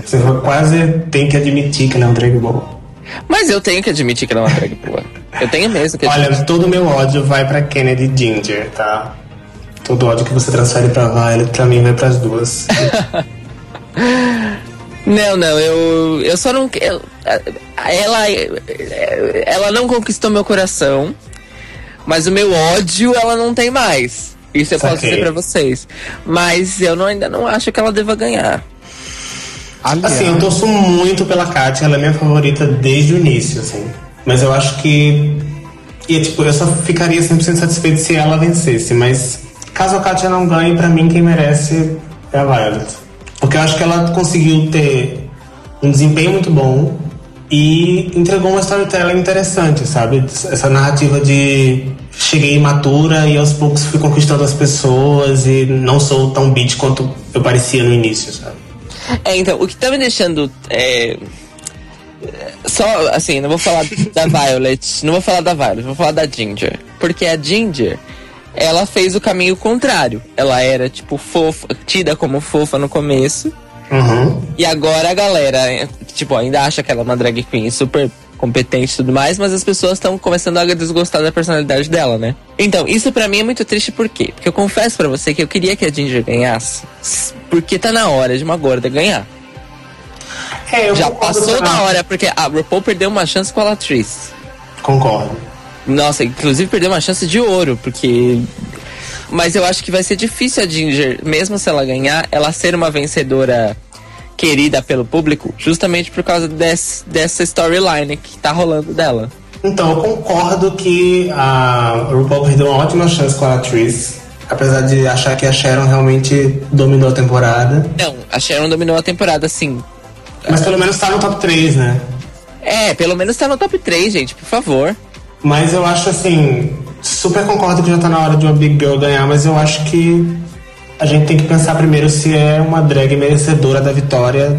Você quase tem que admitir que ela é uma drag boa. Mas eu tenho que admitir que ela é uma drag boa. Eu tenho mesmo que admitir. Olha, todo o meu ódio vai pra Kennedy Ginger, tá? Todo ódio que você transfere pra Violet, pra mim vai pras duas. [LAUGHS] Não, não, eu, eu só não. eu- ela, ela não conquistou meu coração, mas o meu ódio ela não tem mais. Isso eu posso dizer pra vocês. Mas eu não- ainda não acho que ela deva ganhar. aliás, Assim, eu torço muito pela Katia, ela é minha favorita desde o início, assim. Mas eu acho que. E, tipo, eu só ficaria 100% satisfeito se ela vencesse. Mas caso a Katia não ganhe, pra mim quem merece é a Violet. Porque eu acho que ela conseguiu ter um desempenho muito bom e entregou uma storytelling interessante, sabe? Essa narrativa de cheguei imatura e aos poucos fui conquistando as pessoas e não sou tão bitch quanto eu parecia no início, sabe? É, então, o que tá me deixando. É... Só, assim, não vou falar da [LAUGHS] Violet, não vou falar da Violet, vou falar da Ginger. Porque a Ginger, ela fez o caminho contrário. Ela era, tipo, fofa, tida como fofa no começo. Uhum. E agora a galera, tipo, ainda acha que ela é uma drag queen super competente e tudo mais, mas as pessoas estão começando a desgostar da personalidade dela, né? Então, isso pra mim é muito triste por quê? Porque eu confesso pra você que eu queria que a Ginger ganhasse, porque tá na hora de uma gorda ganhar. É, eu Já passou da hora, porque a RuPaul perdeu uma chance com a Latrice. Concordo. Nossa, inclusive perdeu uma chance de ouro, porque. Mas eu acho que vai ser difícil a Ginger, mesmo se ela ganhar, ela ser uma vencedora querida pelo público, justamente por causa desse, dessa storyline que tá rolando dela. Então, eu concordo que a RuPaul perdeu uma ótima chance com a atriz. Apesar de achar que a Sharon realmente dominou a temporada. Não, a Sharon dominou a temporada, sim. Mas pelo menos tá no top 3, né? É, pelo menos tá no top 3, gente, por favor. Mas eu acho assim. Super concordo que já tá na hora de uma Big Girl ganhar, mas eu acho que a gente tem que pensar primeiro se é uma drag merecedora da vitória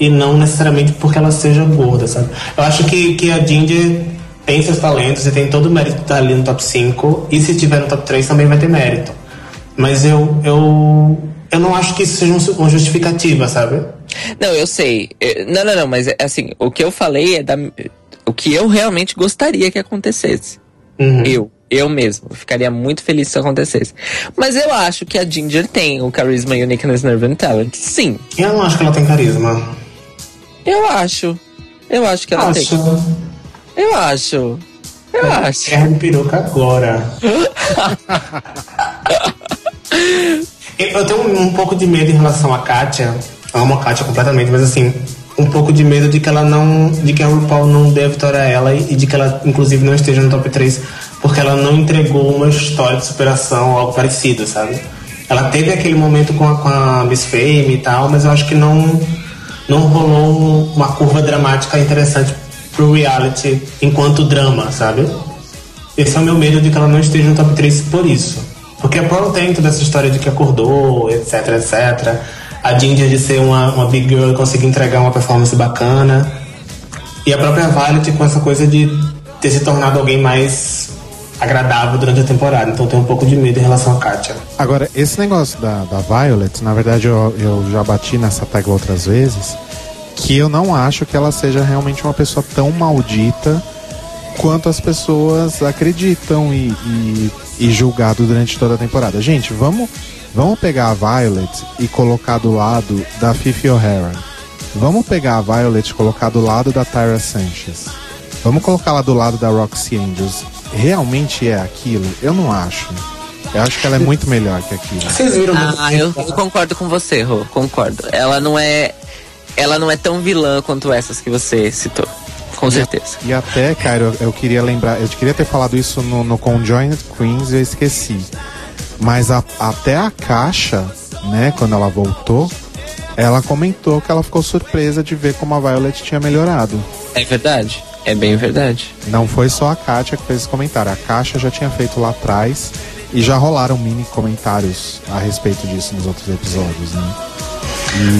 e não necessariamente porque ela seja gorda, sabe? Eu acho que, que a Ginger tem seus talentos e tem todo o mérito de estar ali no top 5 e se tiver no top 3 também vai ter mérito. Mas eu, eu, eu não acho que isso seja um- uma justificativa, sabe? Não, eu sei. Não, não, não, mas é, assim, o que eu falei é da. O que eu realmente gostaria que acontecesse. Uhum. Eu, eu mesmo. Eu ficaria muito feliz se isso acontecesse. Mas eu acho que a Ginger tem o carisma, uniqueness, nerve and talent. Sim, Eu não acho que ela tem carisma. eu acho. Eu acho que ela Acho. tem. Eu acho. Eu acho. Guerra de peruca agora. [LAUGHS] Eu eu tenho um, um pouco de medo em relação a Kátia. Amo a Kátia completamente, mas assim, um pouco de medo de que ela não. de que a RuPaul não dê a vitória a ela e, de que ela, inclusive, não esteja no top 3, porque ela não entregou uma história de superação ou algo parecido, sabe? Ela teve aquele momento com a, com a Miss Fame e tal, mas eu acho que não, não rolou um- uma curva dramática interessante pro reality enquanto drama, sabe? Esse é o meu medo de que ela não esteja no top 3 por isso. Porque a Pearl tem toda essa história de que acordou, etc, etc. A Ginger de ser uma, uma big girl conseguir entregar uma performance bacana. E a própria Violet com essa coisa de ter se tornado alguém mais agradável durante a temporada. Então tenho um pouco de medo em relação a Katia. Agora, esse negócio da, da Violet, na verdade eu, eu já bati nessa tecla outras vezes, que eu não acho que ela seja realmente uma pessoa tão maldita quanto as pessoas acreditam e, e, e julgado durante toda a temporada. Gente, vamos, vamos pegar a Violet e colocar do lado da Fifi O'Hara. Vamos pegar a Violet e colocar do lado da Tyra Sanchez. Vamos colocar ela do lado da Roxy Angels. Realmente é aquilo? Eu não acho. Eu acho que ela é muito melhor que aquilo. Vocês viram Ah, eu, eu concordo com você, Rô. Concordo. Ela não é. Ela não é tão vilã quanto essas que você citou. Com certeza. E até, cara, eu, eu queria lembrar, eu queria ter falado isso no, no Conjoined Queens e eu esqueci. Mas a- até a caixa, né, quando ela voltou, ela comentou que ela ficou surpresa de ver como a Violet tinha melhorado. É verdade. É bem verdade. Não foi só a Kátia que fez esse comentário, a Caixa já tinha feito lá atrás e já rolaram mini comentários a respeito disso nos outros episódios, né?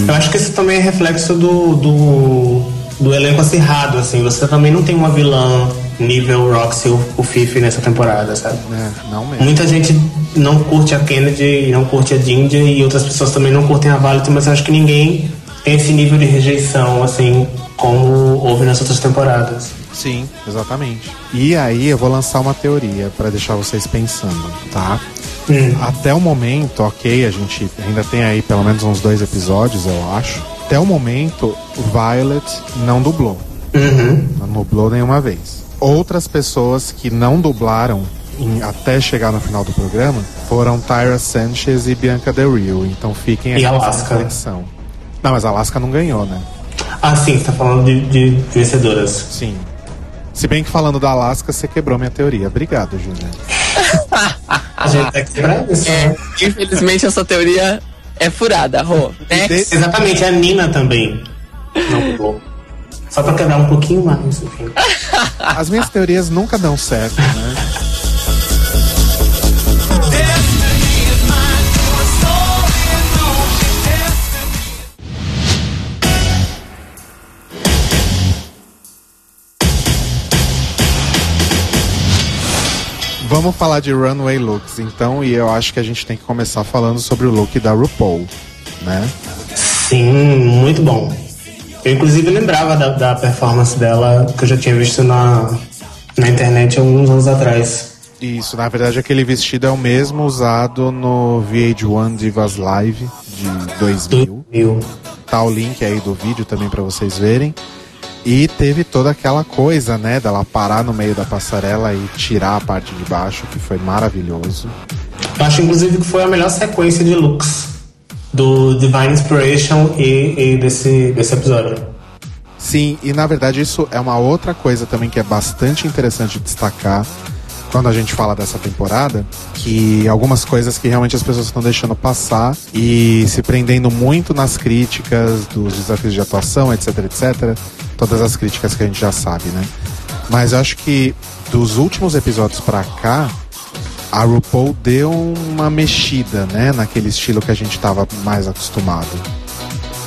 Eu acho que isso também é reflexo do, do, do elenco acirrado, assim. Você também não tem uma vilã nível Roxy ou o Fifi nessa temporada, sabe? É, não mesmo. Muita gente não curte a Kennedy, não curte a Ginger e outras pessoas também não curtem a Violet, mas eu acho que ninguém tem esse nível de rejeição, assim, como houve nas outras temporadas. Sim, exatamente. E aí eu vou lançar uma teoria pra deixar vocês pensando, tá? Hum. Até o momento, ok, a gente ainda tem aí pelo menos uns dois episódios, eu acho. Até o momento, o Violet não dublou. Uhum. Não dublou nenhuma vez. Outras pessoas que não dublaram em- até chegar no final do programa foram Tyra Sanchez e Bianca Del Rio. Então fiquem aí E nessa Alaska. reflexão. Não, mas a Alaska não ganhou, né? Ah, sim, você tá falando de, de vencedoras. Sim. Se bem que falando da Alaska, você quebrou minha teoria. Obrigado, Júlia. [LAUGHS] A gente tem que quebrar isso, né? Infelizmente, essa teoria É furada, Rô. Next. Exatamente, a Nina também. Não pulou. Só pra quebrar um pouquinho mais, enfim. As minhas teorias nunca dão certo, né? Vamos falar de runway looks, então, e eu acho que a gente tem que começar falando sobre o look da RuPaul, né? Sim, muito bom. Eu inclusive lembrava da, da performance dela que eu já tinha visto na, na internet alguns anos atrás. Isso, na verdade aquele vestido é o mesmo usado no VH1 Divas Live de 2000. Viu? Tá o link aí do vídeo também pra vocês verem. E teve toda aquela coisa, né, dela parar no meio da passarela e tirar a parte de baixo, que foi maravilhoso. Eu acho inclusive que foi a melhor sequência de looks do Divine Inspiration e, e desse, desse episódio. Sim, e na verdade isso é uma outra coisa também que é bastante interessante destacar quando a gente fala dessa temporada, que algumas coisas que realmente as pessoas estão deixando passar e se prendendo muito nas críticas dos desafios de atuação, etc, etc. Todas as críticas que a gente já sabe, né? Mas eu acho que dos últimos episódios pra cá, a RuPaul deu uma mexida, né, naquele estilo que a gente estava mais acostumado.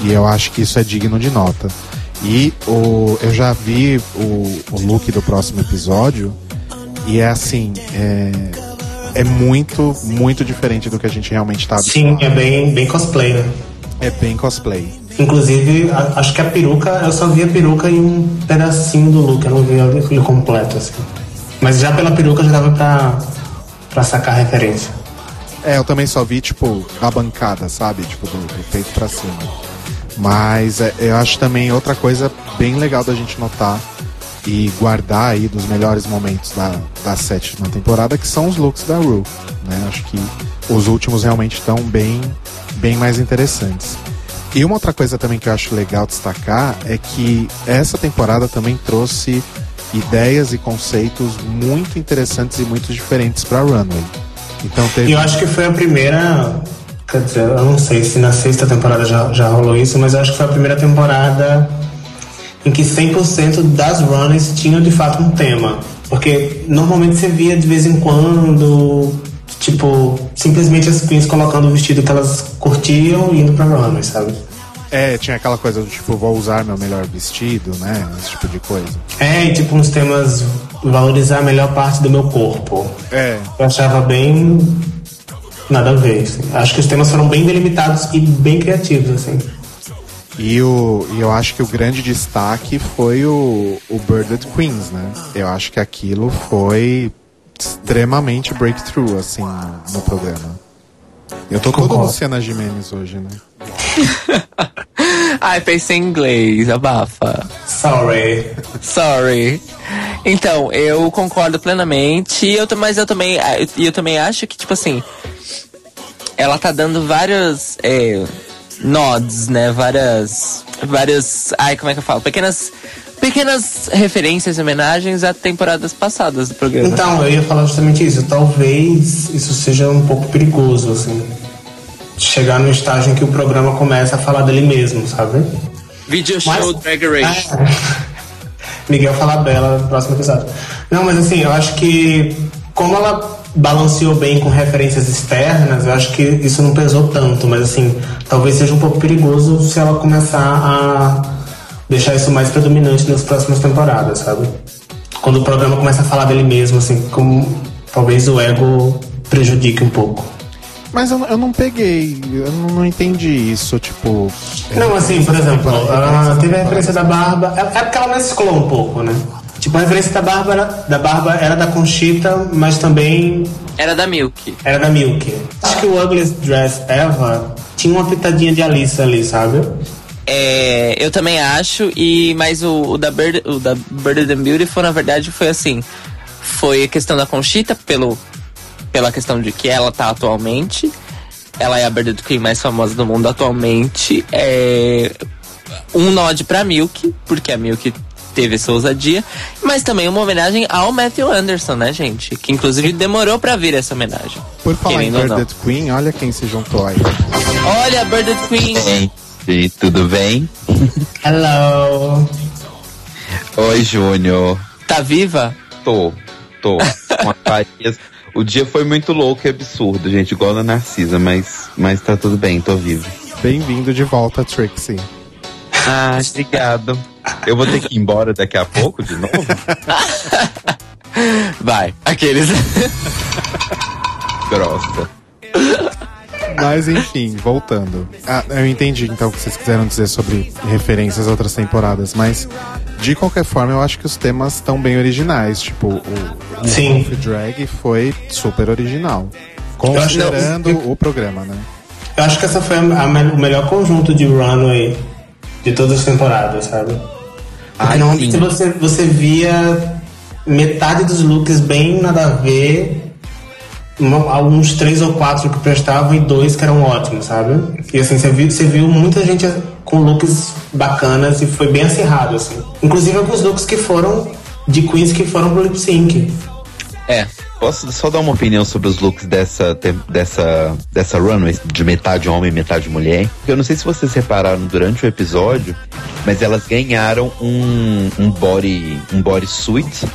E eu acho que isso é digno de nota. E o, eu já vi o, o look do próximo episódio e é assim, é, é muito, muito diferente do que a gente realmente está Sim, é bem, bem cosplay, né? É bem cosplay. Inclusive, a- acho que a peruca, eu só vi a peruca e um pedacinho do look, eu não vi aquilo completo, assim. Mas já pela peruca já dava pra, pra sacar a referência. É, eu também só vi, tipo, da bancada, sabe? Tipo, do, do peito pra cima. Mas é, eu acho também outra coisa bem legal da gente notar e guardar aí dos melhores momentos da, da sétima temporada, que são os looks da Ru, né? Acho que os últimos realmente estão bem, bem mais interessantes. E uma outra coisa também que eu acho legal destacar é que essa temporada também trouxe ideias e conceitos muito interessantes e muito diferentes para Runway. Então teve eu acho que foi a primeira. Quer dizer, eu não sei se na sexta temporada já, já rolou isso, mas eu acho que foi a primeira temporada em que 100% das runners tinham de fato um tema. Porque normalmente você via de vez em quando, tipo, simplesmente as queens colocando o vestido que elas curtiam e indo pra runway, sabe? É, tinha aquela coisa do tipo, vou usar meu melhor vestido, né? Esse tipo de coisa. É, e tipo uns temas valorizar a melhor parte do meu corpo. É, Eu achava bem nada a ver. assim. Acho que os temas foram bem delimitados e bem criativos, assim. e, o, e eu acho que o grande destaque foi o, o Birded Queens, né? Eu acho que aquilo foi extremamente breakthrough, assim, no, no programa. Eu tô todo Concordo. Luciana Gimenez hoje, né? [LAUGHS] Ai, pensei em inglês, abafa. Sorry. Sorry. Então, eu concordo plenamente, e eu, mas eu também, ah, eu- e eu também acho que, tipo assim, ela tá dando vários é, nods, né? Várias, várias, ai, como é que eu falo? Pequenas, pequenas referências e homenagens a temporadas passadas do programa. Então, eu ia falar justamente isso. Talvez isso seja um pouco perigoso, assim. Chegar no estágio em que o programa começa a falar dele mesmo, sabe? Video Mas- show Drag Race. [LAUGHS] Miguel fala bela no próximo episódio. Não, mas assim, eu acho que como ela balanceou bem com referências externas, eu acho que isso não pesou tanto, mas assim, talvez seja um pouco perigoso se ela começar a deixar isso mais predominante nas próximas temporadas, sabe? Quando o programa começa a falar dele mesmo, assim, como talvez o ego prejudique um pouco. Mas eu, eu não peguei, eu não, não entendi isso, tipo. Não, assim, por exemplo, ah, teve a referência da Barba. É, é porque ela mesclou um pouco, né? Tipo, a referência da Bárbara, da Barba era da Conchita, mas também Era da Milk. era da Milk. Acho que o Ugliest Dress Ever tinha uma pitadinha de Alice ali, sabe? É, eu também acho, e mas o, o da Bird, o da Bird and Beautiful, na verdade, foi assim. Foi a questão da Conchita, pelo, pela questão de que ela tá atualmente. Ela é a Bird Queen mais famosa do mundo atualmente. É, um nod pra Milk, porque a Milk teve essa ousadia, mas também uma homenagem ao Matthew Anderson, né, gente? Que inclusive demorou pra vir essa homenagem. Por falar em. Birded Queen, olha quem se juntou aí. Olha, a Birded Queen. E tudo bem? Hello! Oi, Júnior. Tá viva? Tô, tô. Com as. O dia foi muito louco e absurdo, gente, igual na Narcisa, mas, mas tá tudo bem, tô vivo. Bem-vindo de volta, Trixie. Ah, obrigado. Eu vou ter que ir embora daqui a pouco de novo? Vai. Aqueles. Grossa. Mas enfim, voltando. Ah, eu entendi então o que vocês quiseram dizer sobre referências a outras temporadas, mas de qualquer forma eu acho que os temas estão bem originais. Tipo, o, o Sim. Wolf Drag foi super original. Considerando o programa, né? Eu acho que essa foi a, a o melhor conjunto de runway de todas as temporadas, sabe? Porque Ai, normalmente sim. você, você via metade dos looks bem nada a ver, uma- alguns três ou quatro que prestavam e dois que eram ótimos, sabe? E assim, você viu, você viu muita gente com looks bacanas e foi bem acirrado, assim. Inclusive alguns looks que foram de queens que foram pro lip sync. É. Posso só dar uma opinião sobre os looks dessa, dessa, dessa runway de metade homem e metade mulher? Eu não sei se vocês repararam durante o episódio, mas elas ganharam um, um body um bodysuit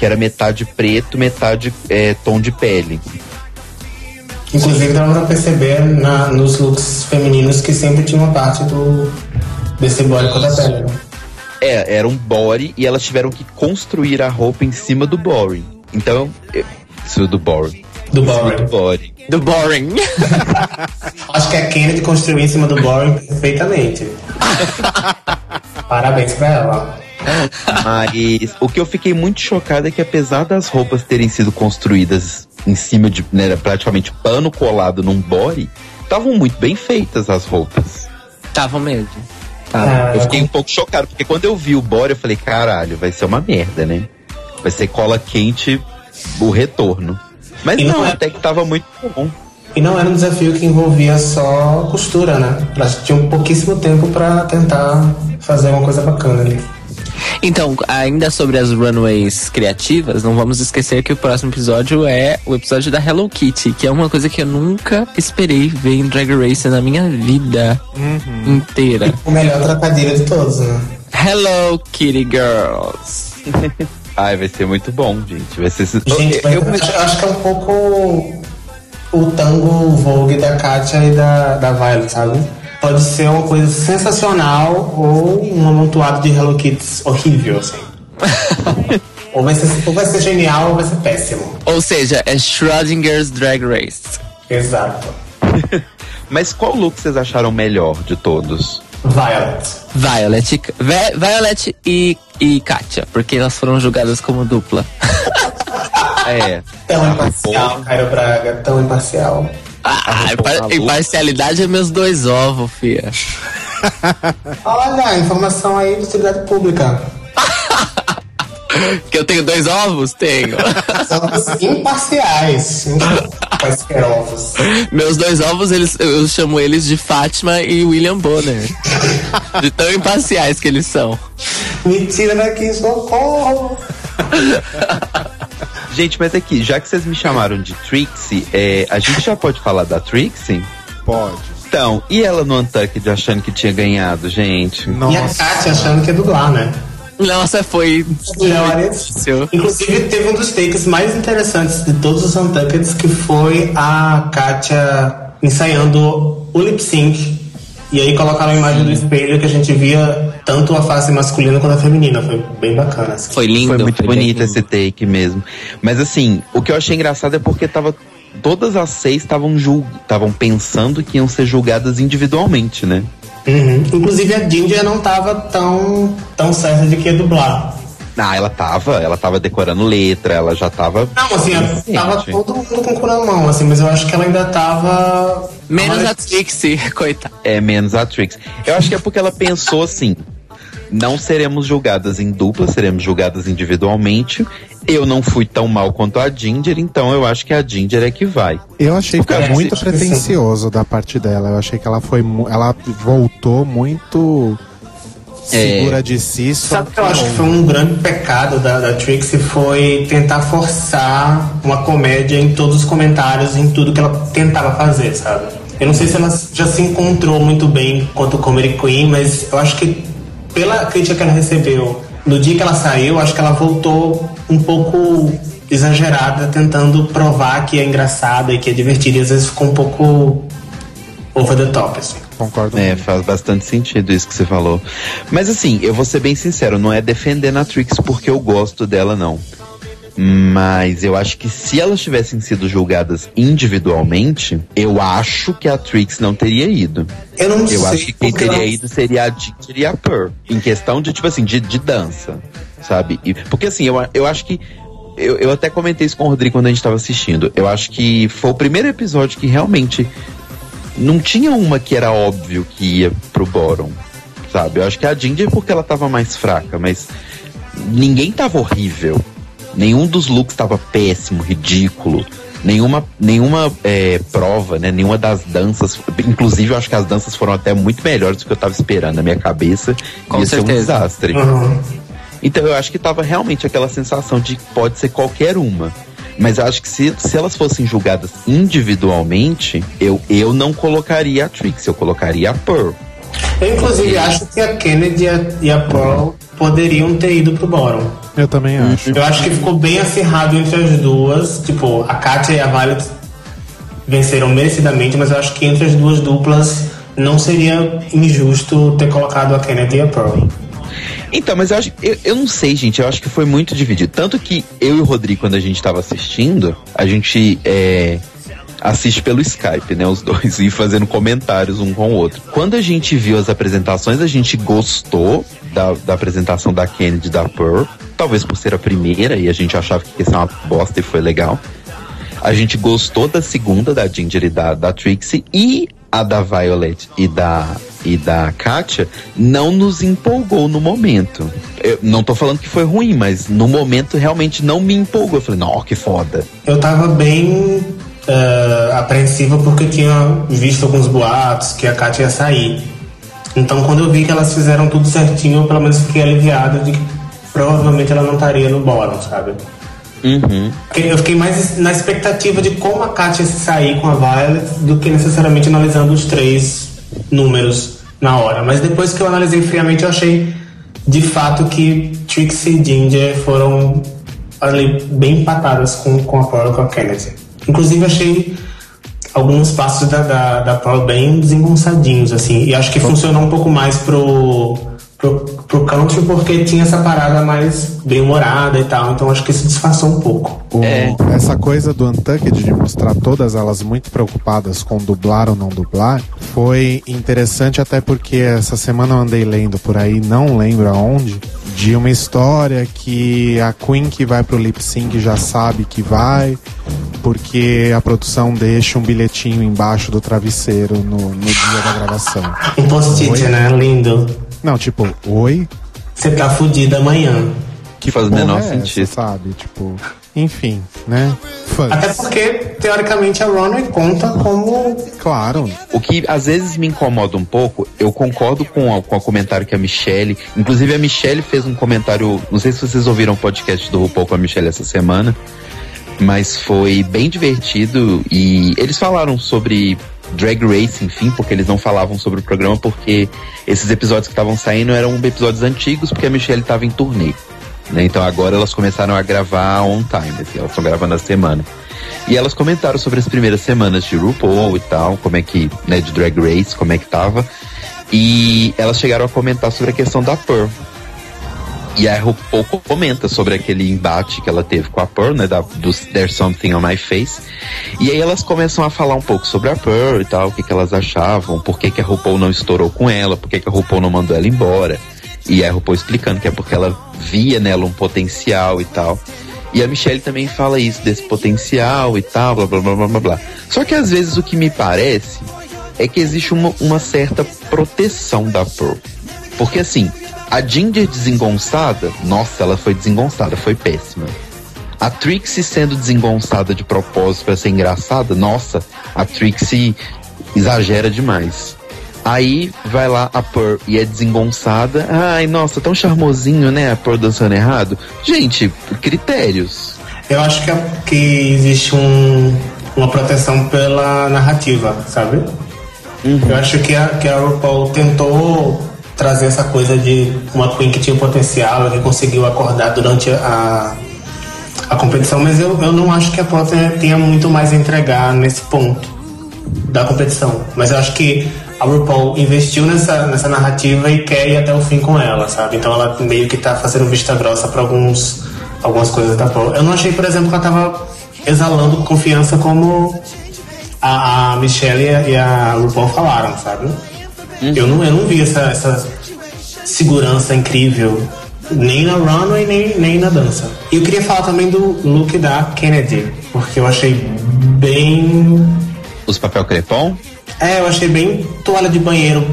que era metade preto, metade é, tom de pele. Inclusive dava pra perceber na, nos looks femininos que sempre tinha uma parte do desse body cor da pele. né? É, era um body e elas tiveram que construir a roupa em cima do body. Então, isso do body. Do body. do body. Do Boring. [LAUGHS] Acho que a Kennedy construiu em cima do Boring perfeitamente. [LAUGHS] Parabéns pra ela. Mas o que eu fiquei muito chocado é que apesar das roupas terem sido construídas em cima de né, era praticamente pano colado num body, estavam muito bem feitas as roupas. Tava mesmo. Ah, Eu fiquei um pouco chocado, porque quando eu vi o body, eu falei, caralho, vai ser uma merda, né? Vai ser cola quente o retorno. Mas E não, não é- até que tava muito bom. E não era um desafio que envolvia só costura, né? Elas tinham pouquíssimo tempo pra tentar fazer uma coisa bacana ali. Então, ainda sobre as runways criativas, não vamos esquecer que o próximo episódio é o episódio da Hello Kitty, que é uma coisa que eu nunca esperei ver em Drag Race na minha vida inteira. [LAUGHS] O melhor trocadilho de todos, né? Hello Kitty Girls. [LAUGHS] Ai, vai ser muito bom, gente. Vai ser. Gente, mas eu, eu, acho, acho que é um pouco o tango Vogue da Katia e da, da Violet, sabe? Pode ser uma coisa sensacional ou um amontoado de Hello Kids horrível, assim. [LAUGHS] ou, vai ser, ou vai ser genial ou vai ser péssimo. Ou seja, é Schrodinger's Drag Race. Exato. [LAUGHS] Mas qual look vocês acharam melhor de todos? Violet. Violet, e- Violet e, e Katia, porque elas foram julgadas como dupla. [LAUGHS] É. Tão imparcial, Caio Braga, tão imparcial. Ah, impar- imparcialidade é meus dois ovos, fia. Olha, informação aí de utilidade pública. [LAUGHS] Que eu tenho dois ovos? Tenho. [LAUGHS] Somos imparciais. Quaisquer ovos. Meus dois ovos, eles, eu chamo eles de Fátima e William Bonner. De tão imparciais que eles são. Me tira daqui, socorro! [LAUGHS] Gente, mas aqui, já que vocês me chamaram de Trixie, é, a gente já pode falar da Trixie? Pode. Então, e ela no Untucked achando que tinha ganhado, gente? E a Nossa. Kátia achando que é dublar, né? Nossa, foi. Melhores. Inclusive, teve um dos takes mais interessantes de todos os Untuckeds, que foi a Kátia ensaiando o lip sync. E aí colocaram a imagem do espelho que a gente via tanto a face masculina quanto a feminina. Foi bem bacana. Assim. Foi lindo. Foi muito bem bonito lindo. esse take mesmo. Mas assim, o que eu achei engraçado é porque tava. Todas as seis estavam estavam pensando que iam ser julgadas individualmente, né? Uhum. Inclusive, a Ginger não tava tão, tão certa de que ia dublar. Ah, ela tava, ela tava decorando letra, ela já tava. Não, assim, tava todo mundo com o cu na mão, assim, mas eu acho que ela ainda tava. Menos a Trixie, [LAUGHS] coitada. É menos a Trix. Eu acho que é porque ela pensou assim: não seremos julgadas em dupla, seremos julgadas individualmente. Eu não fui tão mal quanto a Ginger, então eu acho que a Ginger é que vai. Eu achei que foi muito pretencioso da parte dela. Eu achei que ela foi. Ela voltou muito segura de si. Só Sabe o que eu acho que foi um grande pecado da, da Trixie foi tentar forçar uma comédia em todos os comentários, em tudo que ela tentava fazer, sabe? Eu não sei se ela já se encontrou muito bem quanto Comedy Queen, mas eu acho que pela crítica que ela recebeu no dia que ela saiu, eu acho que ela voltou um pouco exagerada, tentando provar que é engraçada e que é divertida, e às vezes ficou um pouco over the top, assim. Concordo. É, muito. faz bastante sentido isso que você falou. Mas assim, eu vou ser bem sincero, não é defendendo a Trix porque eu gosto dela, não. Mas eu acho que se elas tivessem sido julgadas individualmente, eu acho que a Trix não teria ido. Eu não Eu sei. acho que quem teria ela- ido seria a Ginger e a Pearl. Em questão de, tipo assim, de, de dança. Sabe? E- porque assim, eu, eu acho que. Eu, eu até comentei isso com o Rodrigo quando a gente tava assistindo. Eu acho que foi o primeiro episódio que realmente não tinha uma que era óbvio que ia pro Boron. Sabe? Eu acho que a Ginger porque ela tava mais fraca, mas ninguém tava horrível. Nenhum dos looks tava péssimo, ridículo. Nenhuma, nenhuma é, prova, né? Nenhuma das danças. Inclusive, eu acho que as danças foram até muito melhores do que eu tava esperando. Na minha cabeça Com ia ser um certeza. desastre. Uhum. Então eu acho que tava realmente aquela sensação de que pode ser qualquer uma. Mas eu acho que se, se elas fossem julgadas individualmente, eu, eu não colocaria a Trix, eu colocaria a Pearl. Eu, inclusive, acho que a Kennedy e a, e a Pearl poderiam ter ido pro Boron. Eu também acho. Eu acho que ficou bem acirrado entre as duas. Tipo, a Katia e a Violet venceram merecidamente, mas eu acho que entre as duas duplas não seria injusto ter colocado a Kennedy e a Pearl. Então, mas eu acho. Eu, eu não sei, gente. Eu acho que foi muito dividido. Tanto que eu e o Rodrigo, quando a gente tava assistindo, a gente é, assiste pelo Skype, né? Os [LAUGHS] dois, e fazendo comentários um com o outro. Quando a gente viu as apresentações, a gente gostou da, da apresentação da Kennedy da Pearl. Talvez por ser a primeira, e a gente achava que ia ser uma bosta e foi legal. A gente gostou da segunda, da Ginger e da, da Trixie, e a da Violet e da, e da Katia não nos empolgou no momento. Eu não tô falando que foi ruim, mas no momento realmente não me empolgou. Eu falei, não, que foda. Eu tava bem eh, apreensiva porque tinha visto alguns boatos que a Katia ia sair. Então, quando eu vi que elas fizeram tudo certinho, eu pelo menos fiquei aliviado de que provavelmente ela não estaria no bórum, sabe? Uhum. Eu fiquei mais na expectativa de como a Katia se sair com a Violet do que necessariamente analisando os três números na hora. Mas depois que eu analisei friamente, eu achei de fato que Trixie e Ginger foram ali bem empatadas com, com a Pearl e com a Kennedy. Inclusive, achei alguns passos da, da, da Pearl bem desengonçadinhos, assim. E acho que funcionou um pouco mais pro, pro, pro country porque tinha essa parada mais bem-humorada e tal. Então acho que isso disfarçou um pouco. O- É. Essa coisa do Untucked de mostrar todas elas muito preocupadas com dublar ou não dublar foi interessante até porque essa semana eu andei lendo por aí, não lembro aonde, de uma história que a Queen que vai pro lip sync já sabe que vai, porque a produção deixa um bilhetinho embaixo do travesseiro no, no dia da gravação. Um post-it, né? Lindo. Não, tipo, oi? Você tá fudida amanhã. Que Faz o menor é essa, sentido. sabe? Tipo, enfim, né? Fãs. Até porque, teoricamente, a Runway conta como. Claro, O que às vezes me incomoda um pouco, eu concordo com, a- com o comentário que a Michelle. Inclusive, a Michelle fez um comentário. Não sei se vocês ouviram o podcast do RuPaul com a Michelle essa semana. Mas foi bem divertido e eles falaram sobre Drag Race, enfim, porque eles não falavam sobre o programa porque esses episódios que estavam saindo eram episódios antigos porque a Michelle estava em turnê. Né? Então agora elas começaram a gravar on time, assim, elas estão gravando a semana. E elas comentaram sobre as primeiras semanas de RuPaul e tal, como é que, né, de Drag Race, como é que tava. E elas chegaram a comentar sobre a questão da Pearl. E a RuPaul comenta sobre aquele embate que ela teve com a Pearl, né, da, do There's Something on My Face. E aí elas começam a falar um pouco sobre a Pearl e tal, o que, que elas achavam, por que, que a RuPaul não estourou com ela, por que, que a RuPaul não mandou ela embora. E a RuPaul explicando que é porque ela via nela um potencial e tal. E a Michelle também fala isso, desse potencial e tal, blá blá blá blá blá. Só que às vezes o que me parece é que existe uma, uma certa proteção da Pearl. Porque assim, a Ginger desengonçada, nossa, ela foi desengonçada, foi péssima. A Trixie sendo desengonçada de propósito pra ser engraçada, nossa, a Trixie exagera demais. Aí vai lá a Pearl e é desengonçada. Ai, nossa, tão charmosinho, né? A Pearl dançando errado. Gente, critérios. Eu acho que, que existe um, uma proteção pela narrativa, sabe? Eu acho que a, que a RuPaul tentou trazer essa coisa de uma Queen que tinha potencial, que conseguiu acordar durante a, a competição, mas eu, eu não acho que a Paul tenha, muito mais a entregar nesse ponto da competição. Mas eu acho que a RuPaul investiu nessa, nessa narrativa e quer ir até o fim com ela, sabe? Então ela meio que tá fazendo vista grossa para alguns algumas coisas da Paul. Eu não achei, por exemplo, que ela tava exalando confiança como a, a Michelle e a RuPaul falaram, sabe? Eu, não, eu não vi essa, essa segurança incrível nem na runway, nem, nem na dança. E eu queria falar também do look da Kennedy, porque eu achei bem. Os papel crepom? É, eu achei bem toalha de banheiro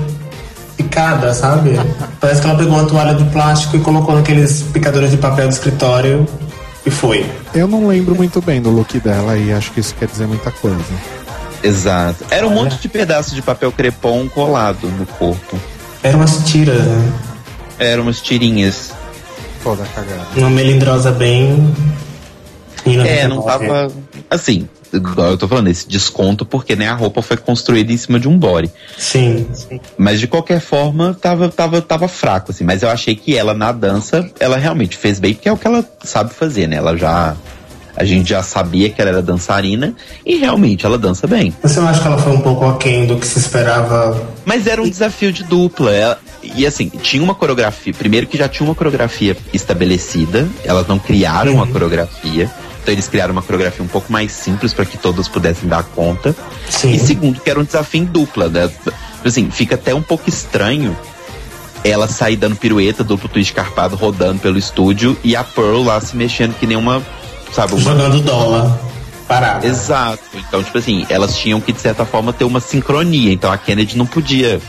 picada, sabe? [LAUGHS] Parece que ela pegou uma toalha de plástico e colocou naqueles picadores de papel do escritório e foi. Eu não lembro muito bem do look dela e acho que isso quer dizer muita coisa. Exato. Era um monte de pedaço de papel crepom colado no corpo. Era umas tiras, né? Eram umas tirinhas. Toda cagada. Uma melindrosa bem. É, não tava. Assim, igual eu tô falando, esse desconto, porque né, a roupa foi construída em cima de um body. Sim. Mas de qualquer forma, tava, tava, tava fraco, assim. Mas eu achei que ela na dança, ela realmente fez bem, porque é o que ela sabe fazer, né? Ela já. A gente já sabia que ela era dançarina e realmente ela dança bem. Você não acha que ela foi um pouco aquém do que se esperava? Mas era um desafio de dupla. Ela, e assim, tinha uma coreografia. Primeiro que já tinha uma coreografia estabelecida, elas não criaram uma coreografia. Então eles criaram uma coreografia um pouco mais simples para que todos pudessem dar conta. Sim. E segundo, que era um desafio em dupla. Né? Assim, fica até um pouco estranho ela sair dando pirueta, duplo twist carpado, rodando pelo estúdio e a Pearl lá se mexendo que nem uma. Sabe. Jogando dólar. Parado. Exato. Então, tipo assim, elas tinham que, de certa forma, ter uma sincronia. Então a Kennedy não podia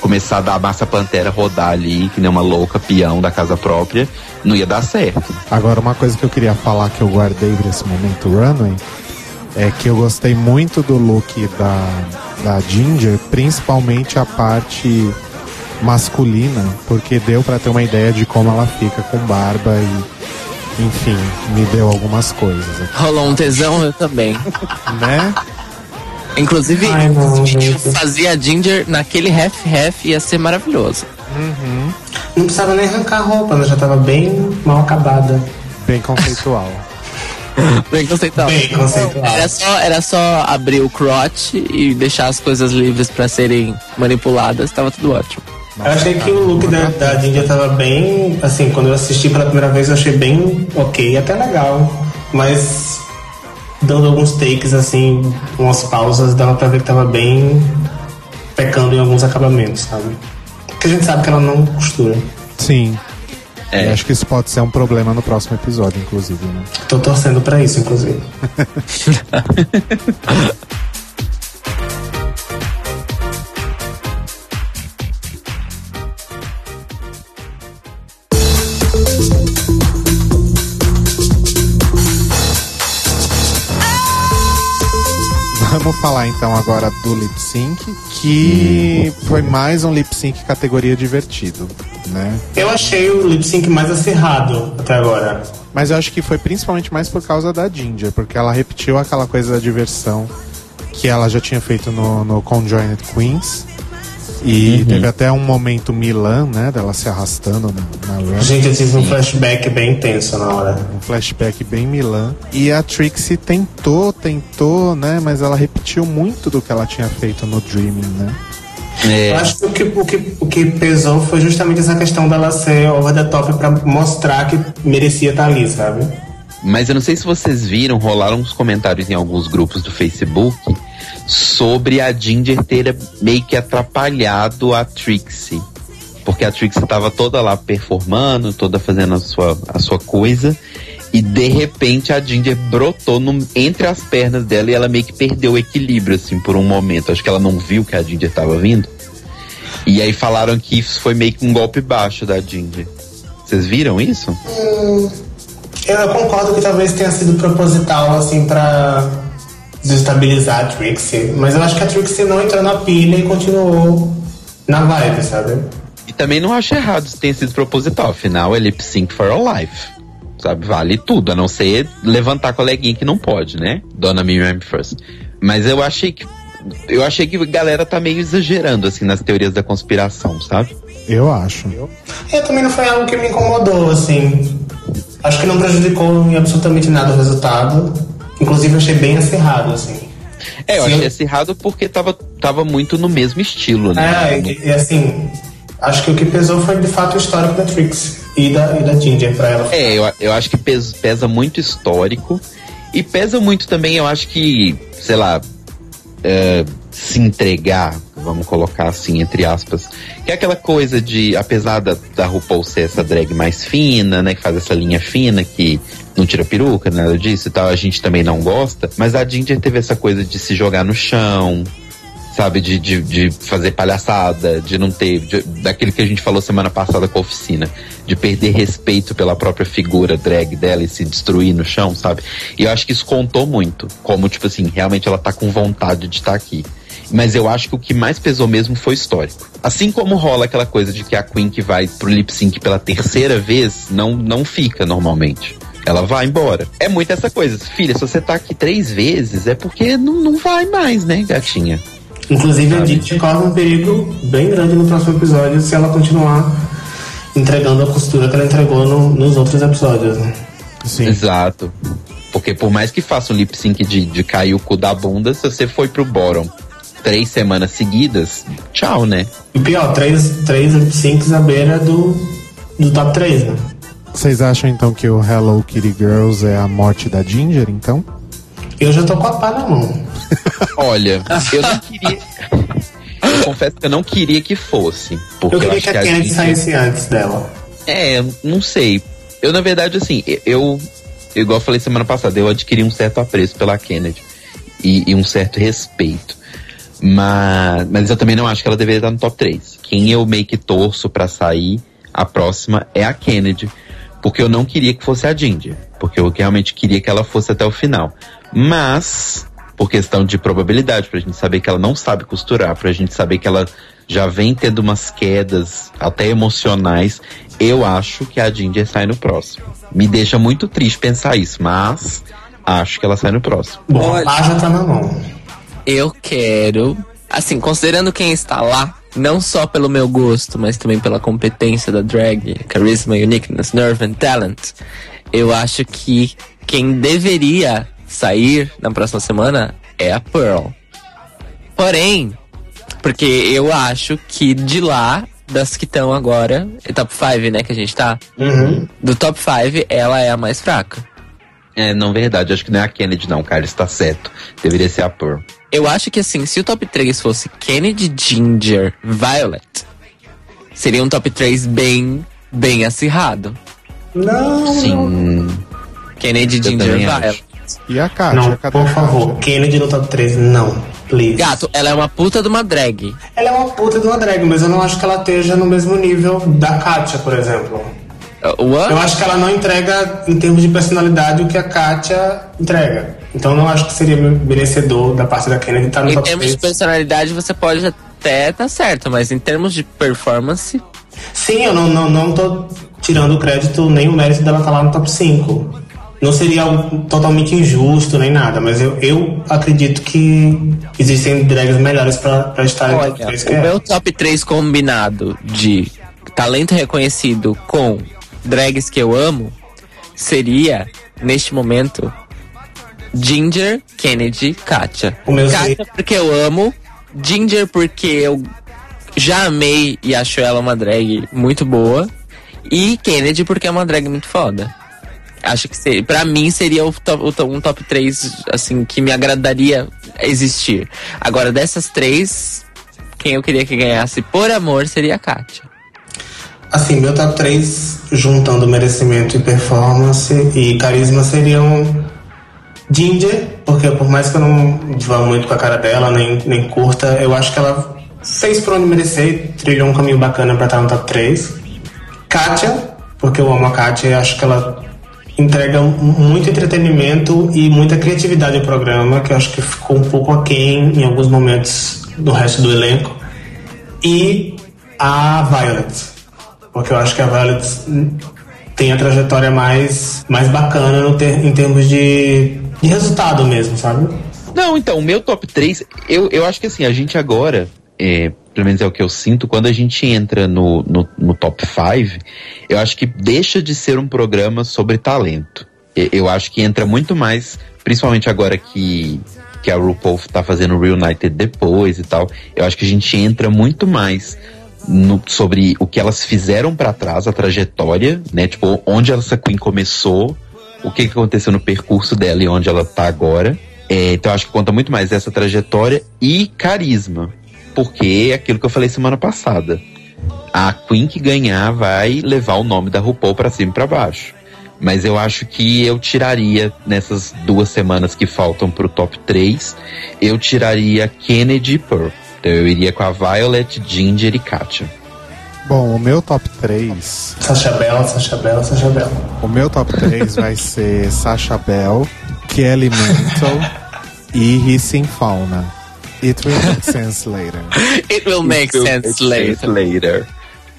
começar a dar a massa pantera rodar ali, que nem uma louca, peão da casa própria, não ia dar certo. Agora, uma coisa que eu queria falar que eu guardei pra esse momento runway é que eu gostei muito do look da, da Ginger, principalmente a parte masculina, porque deu pra ter uma ideia de como ela fica com barba e, enfim, me deu algumas coisas. aqui, Rolou um tesão, eu também. Né? Inclusive, Ai, não, gente. fazia a Ginger naquele half-half ia ser maravilhoso. Não precisava nem arrancar a roupa, ela já tava bem mal acabada. Bem conceitual. [LAUGHS] Bem conceitual. Bem conceitual. Era só, era só abrir o crotch e deixar as coisas livres pra serem manipuladas, tava tudo ótimo. Eu achei que o look da, da Ginger tava bem. Assim, quando eu assisti pela primeira vez, eu achei bem ok, até legal. Mas dando alguns takes, assim, umas pausas, dava pra ver que tava bem pecando em alguns acabamentos, sabe? Porque a gente sabe que ela não costura. Sim. É. E acho que isso pode ser um problema no próximo episódio, inclusive, né? Tô torcendo pra isso, inclusive. [LAUGHS] Vamos falar então agora do lip sync, que foi mais um lip sync categoria divertido, né? Eu achei o lip sync mais acirrado até agora. Mas eu acho que foi principalmente mais por causa da Ginger, porque ela repetiu aquela coisa da diversão que ela já tinha feito no, no Conjoined Queens. E teve até um momento Milan, né? Dela se arrastando na, na. Gente, eu tive um flashback bem intenso na hora. Um flashback bem Milan. E a Trixie tentou, tentou, né? Mas ela repetiu muito do que ela tinha feito no Dreaming, né? Eu acho que o, que o que o que pesou foi justamente essa questão dela ser over the top pra mostrar que merecia estar ali, sabe? Mas eu não sei se vocês viram, rolaram uns comentários em alguns grupos do Facebook sobre a Ginger ter meio que atrapalhado a Trixie. Porque a Trixie tava toda lá performando, toda fazendo a sua, a sua coisa. E de repente a Ginger brotou no- entre as pernas dela e ela meio que perdeu o equilíbrio, assim, por um momento. Acho que ela não viu que a Ginger tava vindo. E aí falaram que isso foi meio que um golpe baixo da Ginger. Vocês viram isso? Eu, eu concordo que talvez tenha sido proposital, assim, pra desestabilizar a Trixie. Mas eu acho que a Trixie não entrou na pilha e continuou na vibe, sabe? E também não acho errado se tenha sido proposital. Afinal, é lip sync for all life. Sabe? Vale tudo, a não ser levantar coleguinha que não pode, né? Dona Miriam First. Mas eu achei que. Eu achei que a galera tá meio exagerando, assim, nas teorias da conspiração, sabe? Eu acho. E também não foi algo que me incomodou, assim. Acho que não prejudicou em absolutamente nada o resultado. Inclusive, eu achei bem acirrado, assim. É, eu Sim. achei acirrado porque tava, tava muito no mesmo estilo, né? É, e, e assim, acho que o que pesou foi de fato o histórico da Trix e da, e da Ginger pra ela. É, eu, eu acho que pes- pesa muito histórico e pesa muito também, eu acho que, sei lá, é, se entregar, vamos colocar assim, entre aspas, que é aquela coisa de, apesar da, da RuPaul ser essa drag mais fina, né, que faz essa linha fina, que não tira peruca, nada disso e tal, a gente também não gosta, mas a Ginger teve essa coisa de se jogar no chão, sabe, de, de, de fazer palhaçada, de não ter, de- daquele que a gente falou semana passada com a oficina, de perder respeito pela própria figura drag dela e se destruir no chão, sabe? E eu acho que isso contou muito, como, tipo assim, realmente ela tá com vontade de estar aqui. Mas eu acho que o que mais pesou mesmo foi histórico. Assim como rola aquela coisa de que a Queen que vai pro lip sync pela terceira vez não, não fica normalmente. Ela vai embora. É muito essa coisa. Filha, se você tá aqui três vezes, é porque não, não vai mais, né, gatinha? Inclusive, a Ginger corre um perigo bem grande no próximo episódio se ela continuar entregando a costura que ela entregou no- nos outros episódios, né? Sim. Exato. Porque por mais que faça um lip sync de, de cair o cu da bunda, se você foi pro bottom três semanas seguidas, tchau, né? E pior, três, três syncs à beira do, do top 3, né? Vocês acham então que o Hello Kitty Girls é a morte da Ginger, então? Eu já tô com a pá na mão. Olha, eu não [LAUGHS] queria. Eu confesso que eu não queria que fosse. Porque Eu queria acho que a Kennedy Ginger- saísse antes dela. É, não sei. Eu, na verdade, assim, eu, igual eu falei semana passada, eu adquiri um certo apreço pela Kennedy e, e um certo respeito. Mas, mas eu também não acho que ela deveria estar no top 3. Quem eu meio que torço pra sair, a próxima é a Kennedy. Porque eu não queria que fosse a Ginger. Porque eu realmente queria que ela fosse até o final. Mas, por questão de probabilidade, pra gente saber que ela não sabe costurar, pra gente saber que ela já vem tendo umas quedas até emocionais, eu acho que a Ginger sai no próximo. Me deixa muito triste pensar isso, mas acho que ela sai no próximo. Bom, Olha. já tá na mão. Eu quero, assim, considerando quem está lá, não só pelo meu gosto, mas também pela competência da drag, charisma, uniqueness, nerve and talent, eu acho que quem deveria sair na próxima semana é a Pearl. Porém, porque eu acho que de lá, das que estão agora, é top 5, né, que a gente tá, Uhum. do top 5, ela é a mais fraca. É, não, verdade. Acho que não é a Kennedy, não, cara. Está certo. Deveria ser a Pearl. Eu acho que assim, se o top 3 fosse Kennedy, Ginger, Violet, seria um top 3 bem, bem acirrado. Não, Sim. Kennedy, Eu Ginger, Violet. acho. E a Kátia? não, Cadê por a favor. Kennedy no top 3, não. Please. Gato, ela é uma puta de uma drag. Ela é uma puta de uma drag, mas eu não acho que ela esteja no mesmo nível da Katia, por exemplo. Uh, What? Eu acho que ela não entrega, em termos de personalidade, o que a Katia entrega. Então não acho que seria merecedor da parte da Kennedy estar no Em top termos de 3. personalidade, você pode até tá certo, mas em termos de performance, Sim, eu não, não, não tô tirando o crédito nem o mérito dela estar lá no top 5. Não seria algo totalmente injusto nem nada, mas eu, eu acredito que existem drags melhores pra, pra estar no top olha, 3 que o é. meu top 3 combinado de talento reconhecido com drags que eu amo seria, neste momento, Ginger, Kennedy, Katia. Katia porque eu amo, Ginger porque eu já amei e acho ela uma drag muito boa, e Kennedy porque é uma drag muito foda. Acho que seria, pra mim seria o top, um top 3, assim, que me agradaria existir. Agora, dessas três, quem eu queria que ganhasse por amor seria a Katia. Assim, meu top 3, juntando merecimento e performance e carisma, seriam Ginger, porque por mais que eu não vá muito com a cara dela, nem, nem curta, eu acho que ela fez por onde merecer, trilhou um caminho bacana pra estar no top 3. Katia, porque eu amo a Katia e acho que ela entrega mu- muito entretenimento e muita criatividade ao programa, que eu acho que ficou um pouco aquém em alguns momentos do resto do elenco. E a Violet. Porque eu acho que a Violet tem a trajetória mais, mais bacana ter, em termos de, de resultado mesmo, sabe? Não, então, o meu top 3, eu, eu acho que assim, a gente agora, é, pelo menos é o que eu sinto, quando a gente entra no, no, no top 5, eu acho que deixa de ser um programa sobre talento. E- Eu acho que entra muito mais, principalmente agora que, que a RuPaul tá fazendo Reunited depois e tal, eu acho que a gente entra muito mais no- sobre o que elas fizeram pra trás, a trajetória, né? Tipo, onde essa Queen começou, o que, que aconteceu no percurso dela e onde ela tá agora. É, então acho que conta muito mais essa trajetória e carisma. Porque é aquilo que eu falei semana passada. A Queen que ganhar vai levar o nome da RuPaul pra cima e pra baixo. Mas eu acho que eu tiraria, nessas duas semanas que faltam pro top 3, eu tiraria Kennedy e Pearl. Então eu iria com a Violet, Ginger e Katia. Bom, o meu top 3. Sasha Bell, Sasha Bell, Sasha Bell. O meu top 3 [LAUGHS] vai ser Sasha Bell, Kelly Mental [LAUGHS] e Hissing Fauna. It will make [LAUGHS] sense later. It will make sense later. later.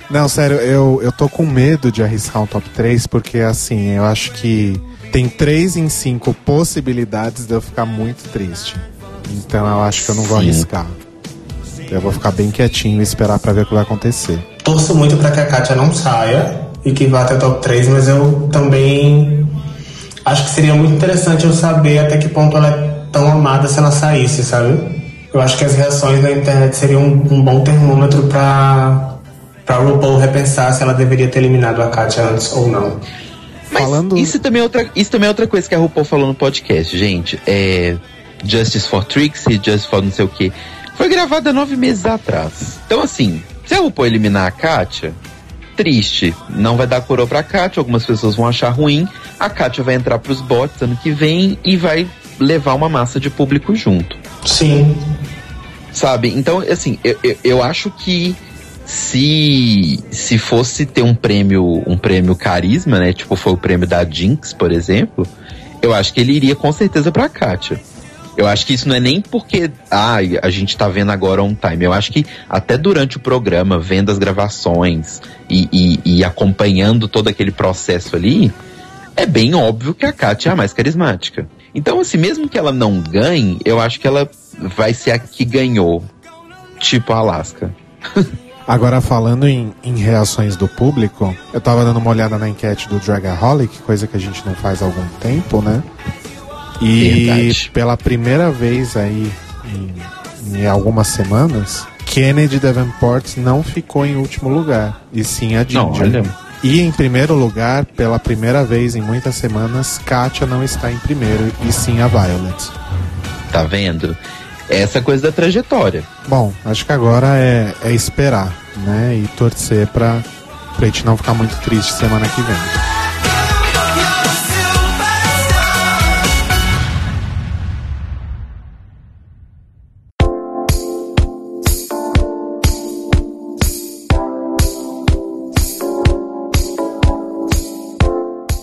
Não, sério, eu, eu tô com medo de arriscar um top 3, porque assim, eu acho que tem 3 em 5 possibilidades de eu ficar muito triste. Então eu acho que eu não vou Sim. arriscar. Eu vou ficar bem quietinho e esperar pra ver o que vai acontecer. Torço muito pra que a Katia não saia e que vá até o top 3, mas eu também acho que seria muito interessante eu saber até que ponto ela é tão amada se ela saísse, sabe? Eu acho que as reações na internet seriam um, um bom termômetro pra, pra RuPaul repensar se ela deveria ter eliminado a Katia antes ou não. Mas Falando- isso, também é outra, isso também é outra coisa que a RuPaul falou no podcast, gente. É Justice for Trixie, Justice for não sei o que. Foi gravada nove meses atrás. Então, assim, se a RuPaul eliminar a Katia, triste. Não vai dar coroa pra Katia, algumas pessoas vão achar ruim. A Katia vai entrar pros bots ano que vem e vai levar uma massa de público junto Sim, sabe? Então, assim, eu, eu, eu acho que se se fosse ter um prêmio, um prêmio carisma, né? Tipo, foi o prêmio da Jinx, por exemplo, eu acho que ele iria com certeza pra Katia. Eu acho que isso não é nem porque ah, a gente tá vendo agora on time. Eu acho que até durante o programa, vendo as gravações e, e, e acompanhando todo aquele processo ali, é bem óbvio que a Katia é a mais carismática. Então, assim, mesmo que ela não ganhe, eu acho que ela vai ser a que ganhou. Tipo a Alaska. [LAUGHS] Agora, falando em, em reações do público, eu tava dando uma olhada na enquete do Dragaholic, coisa que a gente não faz há algum tempo, né? E Verdade. pela primeira vez aí, em, em algumas semanas, Kennedy Davenport não ficou em último lugar, e sim a Não, Ginger. olha. E em primeiro lugar, pela primeira vez em muitas semanas, Katia não está em primeiro, e sim a Violet. Tá vendo? Essa coisa da trajetória. Bom, acho que agora é, é esperar, né? E torcer pra, pra gente não ficar muito triste semana que vem.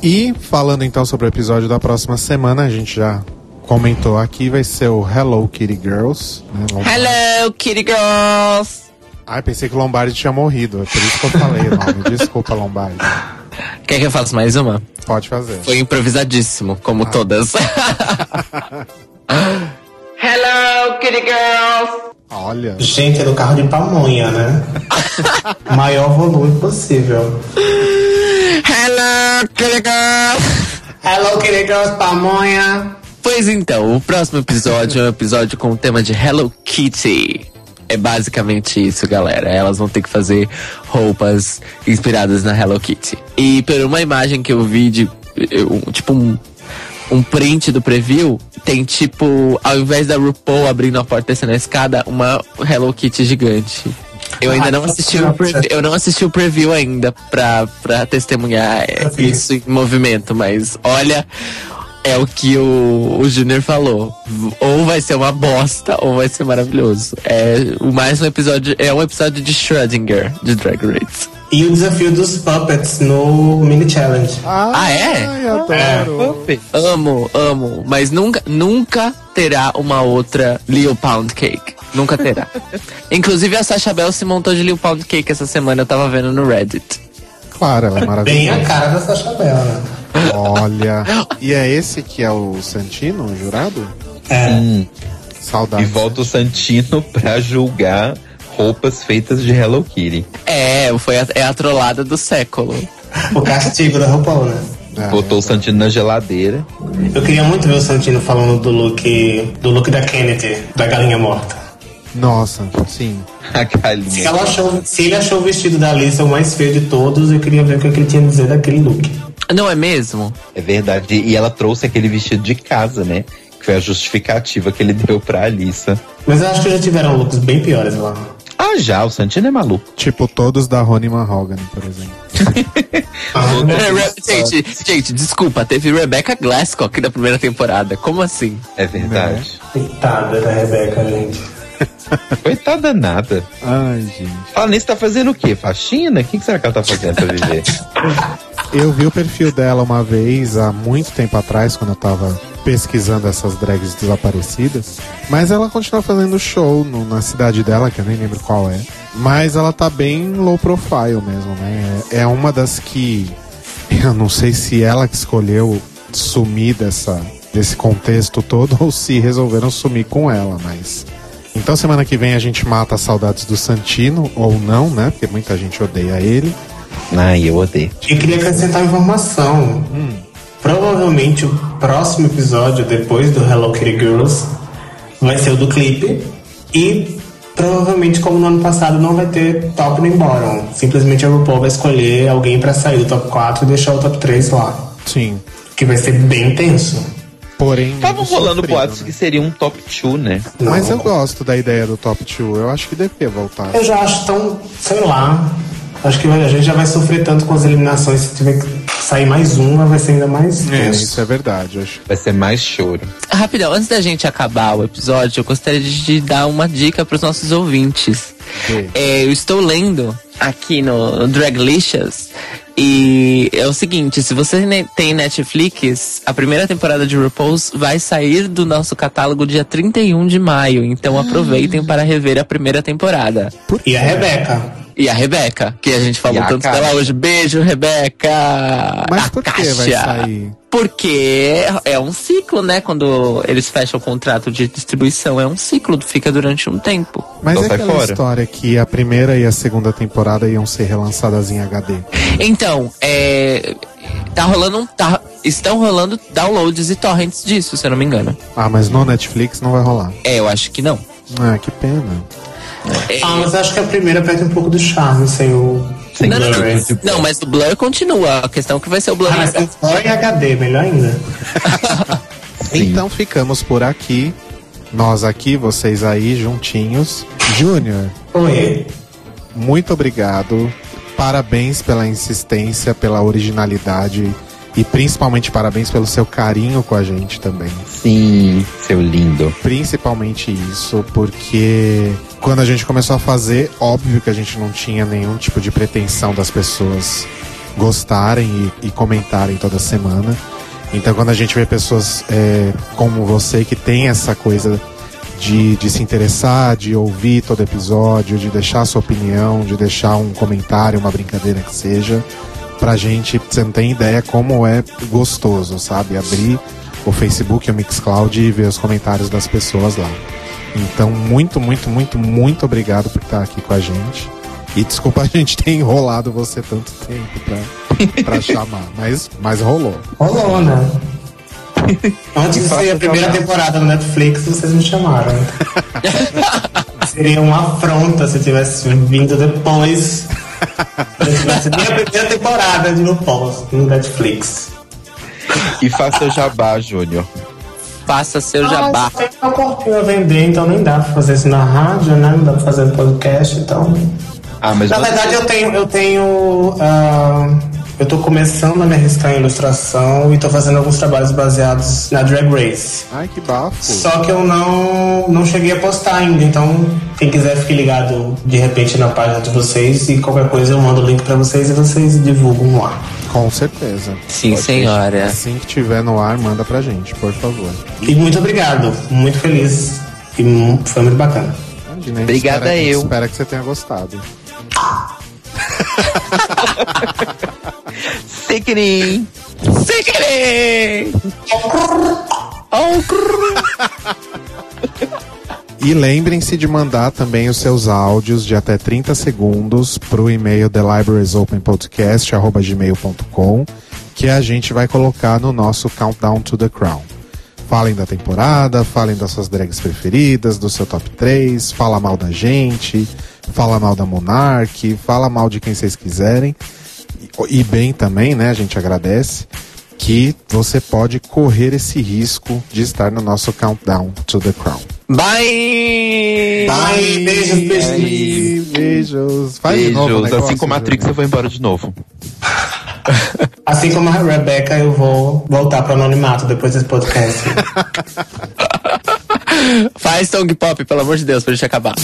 E falando então sobre o episódio da próxima semana, a gente já comentou aqui, vai ser o Hello Kitty Girls. Né? Hello, kitty girls! Ai, pensei que o Lombardi tinha morrido, é por isso que eu falei o nome. [LAUGHS] Desculpa, Lombardi. Quer que eu faça mais uma? Pode fazer. Foi improvisadíssimo, como todas. [LAUGHS] [LAUGHS] Hello, kitty girls! Olha, gente, é do carro de pamonha, né? [LAUGHS] Maior volume possível. Hello, kitty girls! Hello, Kitty Girls, pamonha. Pois então, o próximo episódio é um episódio com o tema de Hello Kitty. É basicamente isso, galera. Elas vão ter que fazer roupas inspiradas na Hello Kitty. E por uma imagem que eu vi de eu- tipo um, um print do preview, tem tipo, ao invés da RuPaul abrindo a porta e descendo a escada, uma Hello Kitty gigante. Eu ainda não assisti o preview, eu não assisti o preview ainda pra, pra testemunhar vi. isso em movimento, mas olha, é o que o, o Junior falou. Ou vai ser uma bosta, ou vai ser maravilhoso. É o mais um episódio, é um episódio de Schrödinger de Drag Race. E o desafio dos puppets no mini challenge. Ah, é? Ai, adoro. Amo, amo, mas nunca, nunca terá uma outra Leo Pound Cake. Nunca terá. [LAUGHS] Inclusive a Sasha Bell se montou de Lil Pound Cake essa semana, eu tava vendo no Reddit. Claro, ela é Bem a maravilhosa. cara da Sasha Bell, né? Olha. [LAUGHS] E é esse que é o Santino, o jurado? É. Hum. Saudade. E volta o Santino pra julgar roupas feitas de Hello Kitty. É, foi a, é a trollada do século. O castigo da RuPaul, né? É, Botou o Santino na geladeira. Eu queria muito ver o Santino falando do look do look da Kennedy, da galinha morta. Nossa, sim. [LAUGHS] A Se, galinha. ela achou, se ele achou o vestido da Alissa o mais feio de todos, eu queria ver o que ele tinha a dizer daquele look. Não é mesmo? É verdade. E ela trouxe aquele vestido de casa, né? Que foi a justificativa que ele deu pra Alissa. Mas eu acho que já tiveram looks bem piores lá. Ah, já, o Santino é maluco. Tipo todos da Rony Mahogany, por exemplo. [LAUGHS] Ah, É, gente, gente, desculpa, teve Rebecca Glasscock na primeira temporada. Como assim? É verdade. Coitada da Rebeca, gente. [LAUGHS] Coitada nada. Ai, gente. Fala nisso, tá fazendo o quê? Faxina? O que, que será que ela tá fazendo pra viver? [LAUGHS] Eu vi o perfil dela uma vez, há muito tempo atrás, quando eu tava pesquisando essas drags desaparecidas. Mas ela continua fazendo show no- na cidade dela, que eu nem lembro qual é. Mas ela tá bem low profile mesmo, né? É é uma das que. [LAUGHS] Eu não sei se ela que escolheu sumir dessa, desse contexto todo [LAUGHS] ou se resolveram sumir com ela, mas. Então semana que vem a gente mata as saudades do Santino, ou não, né? Porque muita gente odeia ele. Ai, eu odeio. E queria acrescentar informação. Provavelmente o próximo episódio, depois do Hello Kitty Girls, vai ser o do clipe. E provavelmente, como no ano passado, não vai ter top nem bottom. Simplesmente a RuPaul vai escolher alguém pra sair do top 4 e deixar o top 3 lá. Sim. Que vai ser bem tenso. Porém. Estavam rolando boatos né? que seria um top 2, né? Mas Não. eu gosto da ideia do top 2. Eu acho que deveria voltar. Eu já acho tão, sei lá. Acho que a gente já vai sofrer tanto com as eliminações. Se tiver que sair mais uma, vai ser ainda mais É, tenso. isso é verdade. Acho. Vai ser mais choro. Rapidão, antes da gente acabar o episódio, eu gostaria de dar uma dica para os nossos ouvintes. É, eu estou lendo aqui no Draglicious e é o seguinte, se você tem Netflix, a primeira temporada de RuPaul's vai sair do nosso catálogo dia 31 de maio, então aproveitem para rever a primeira temporada. E a Rebeca. E a Rebeca, que a gente falou a tanto Kátia. dela hoje. Beijo, Rebeca! Mas A por que vai Kátia. sair? Porque é um ciclo, né? Quando eles fecham o contrato de distribuição, é um ciclo, fica durante um tempo. Mas Então é aquela fora. história que a primeira e a segunda temporada iam ser relançadas em HD. Então, é. Tá rolando um. Tá, estão rolando downloads e torrents disso, se eu não me engano. Ah, mas no Netflix não vai rolar. É, eu acho que não. Ah, que pena. É, Ah, mas acho que a primeira perde um pouco do charme sem o. Sem não, não, não, Blu-ray. não, mas o Blur continua. A questão é que vai ser o Blur. Ah, mas tem só em HD, melhor ainda. [LAUGHS] Então ficamos por aqui. Nós aqui, vocês aí, juntinhos. Júnior, Oi. muito obrigado. Parabéns pela insistência, pela originalidade e principalmente parabéns pelo seu carinho com a gente também. Sim, seu lindo. Principalmente isso, porque quando a gente começou a fazer, óbvio que a gente não tinha nenhum tipo de pretensão das pessoas gostarem e, e comentarem toda semana. Então, quando a gente vê pessoas é, como você que tem essa coisa de, de se interessar, de ouvir todo episódio, de deixar sua opinião, de deixar um comentário, uma brincadeira que seja, pra gente, você não tem ideia como é gostoso, sabe? Abrir o Facebook o Mixcloud e ver os comentários das pessoas lá. Então, muito, muito, muito, muito obrigado por estar aqui com a gente. E desculpa a gente ter enrolado você tanto tempo pra, pra [LAUGHS] chamar, mas, mas rolou. Rolou, né? Antes de sair a primeira temporada no Netflix, vocês me chamaram. [LAUGHS] Seria uma afronta se tivesse vindo depois. Nem a primeira temporada de RuPaul no Netflix. E faça o jabá, Júnior. Faça seu Ah, jabá. só tem um corpinho a vender, então nem dá pra fazer isso na rádio, né? Não dá pra fazer no podcast, então. Ah, mas Na você- verdade, eu tenho. Eu tenho. ah, eu tô começando a me arriscar em ilustração e tô fazendo alguns trabalhos baseados na Drag Race. Ai, que bafo. Só que eu não, não cheguei a postar ainda, então quem quiser fique ligado de repente na página de vocês e qualquer coisa eu mando o link pra vocês e vocês divulgam lá. Com certeza. Sim, senhora. Assim que tiver no ar, manda pra gente, por favor. E muito obrigado, muito feliz e foi muito bacana. Gente, Obrigada, espero, eu. Espero que você tenha gostado. Sickening! Sem querer! Oh, crrr. E lembrem-se de mandar também os seus áudios de até 30 segundos pro e-mail thelibrariesopenpodcast.gmail.com que a gente vai colocar no nosso Countdown to the Crown. Falem da temporada, falem das suas drags preferidas, do seu top 3, fala mal da gente, fala mal da Monarch, fala mal de quem vocês quiserem. E, e bem também, né? A gente agradece que você pode correr esse risco de estar no nosso Countdown to the Crown. Bye! Ai, beijos, beijos. E beijos. Faz de novo Beijos. negócio, Assim como a Trix, eu vou embora de novo. [LAUGHS] Assim como a Rebecca, eu vou voltar pro anonimato depois desse podcast. [LAUGHS] Faz Tongue Pop, pelo amor de Deus, pra gente acabar.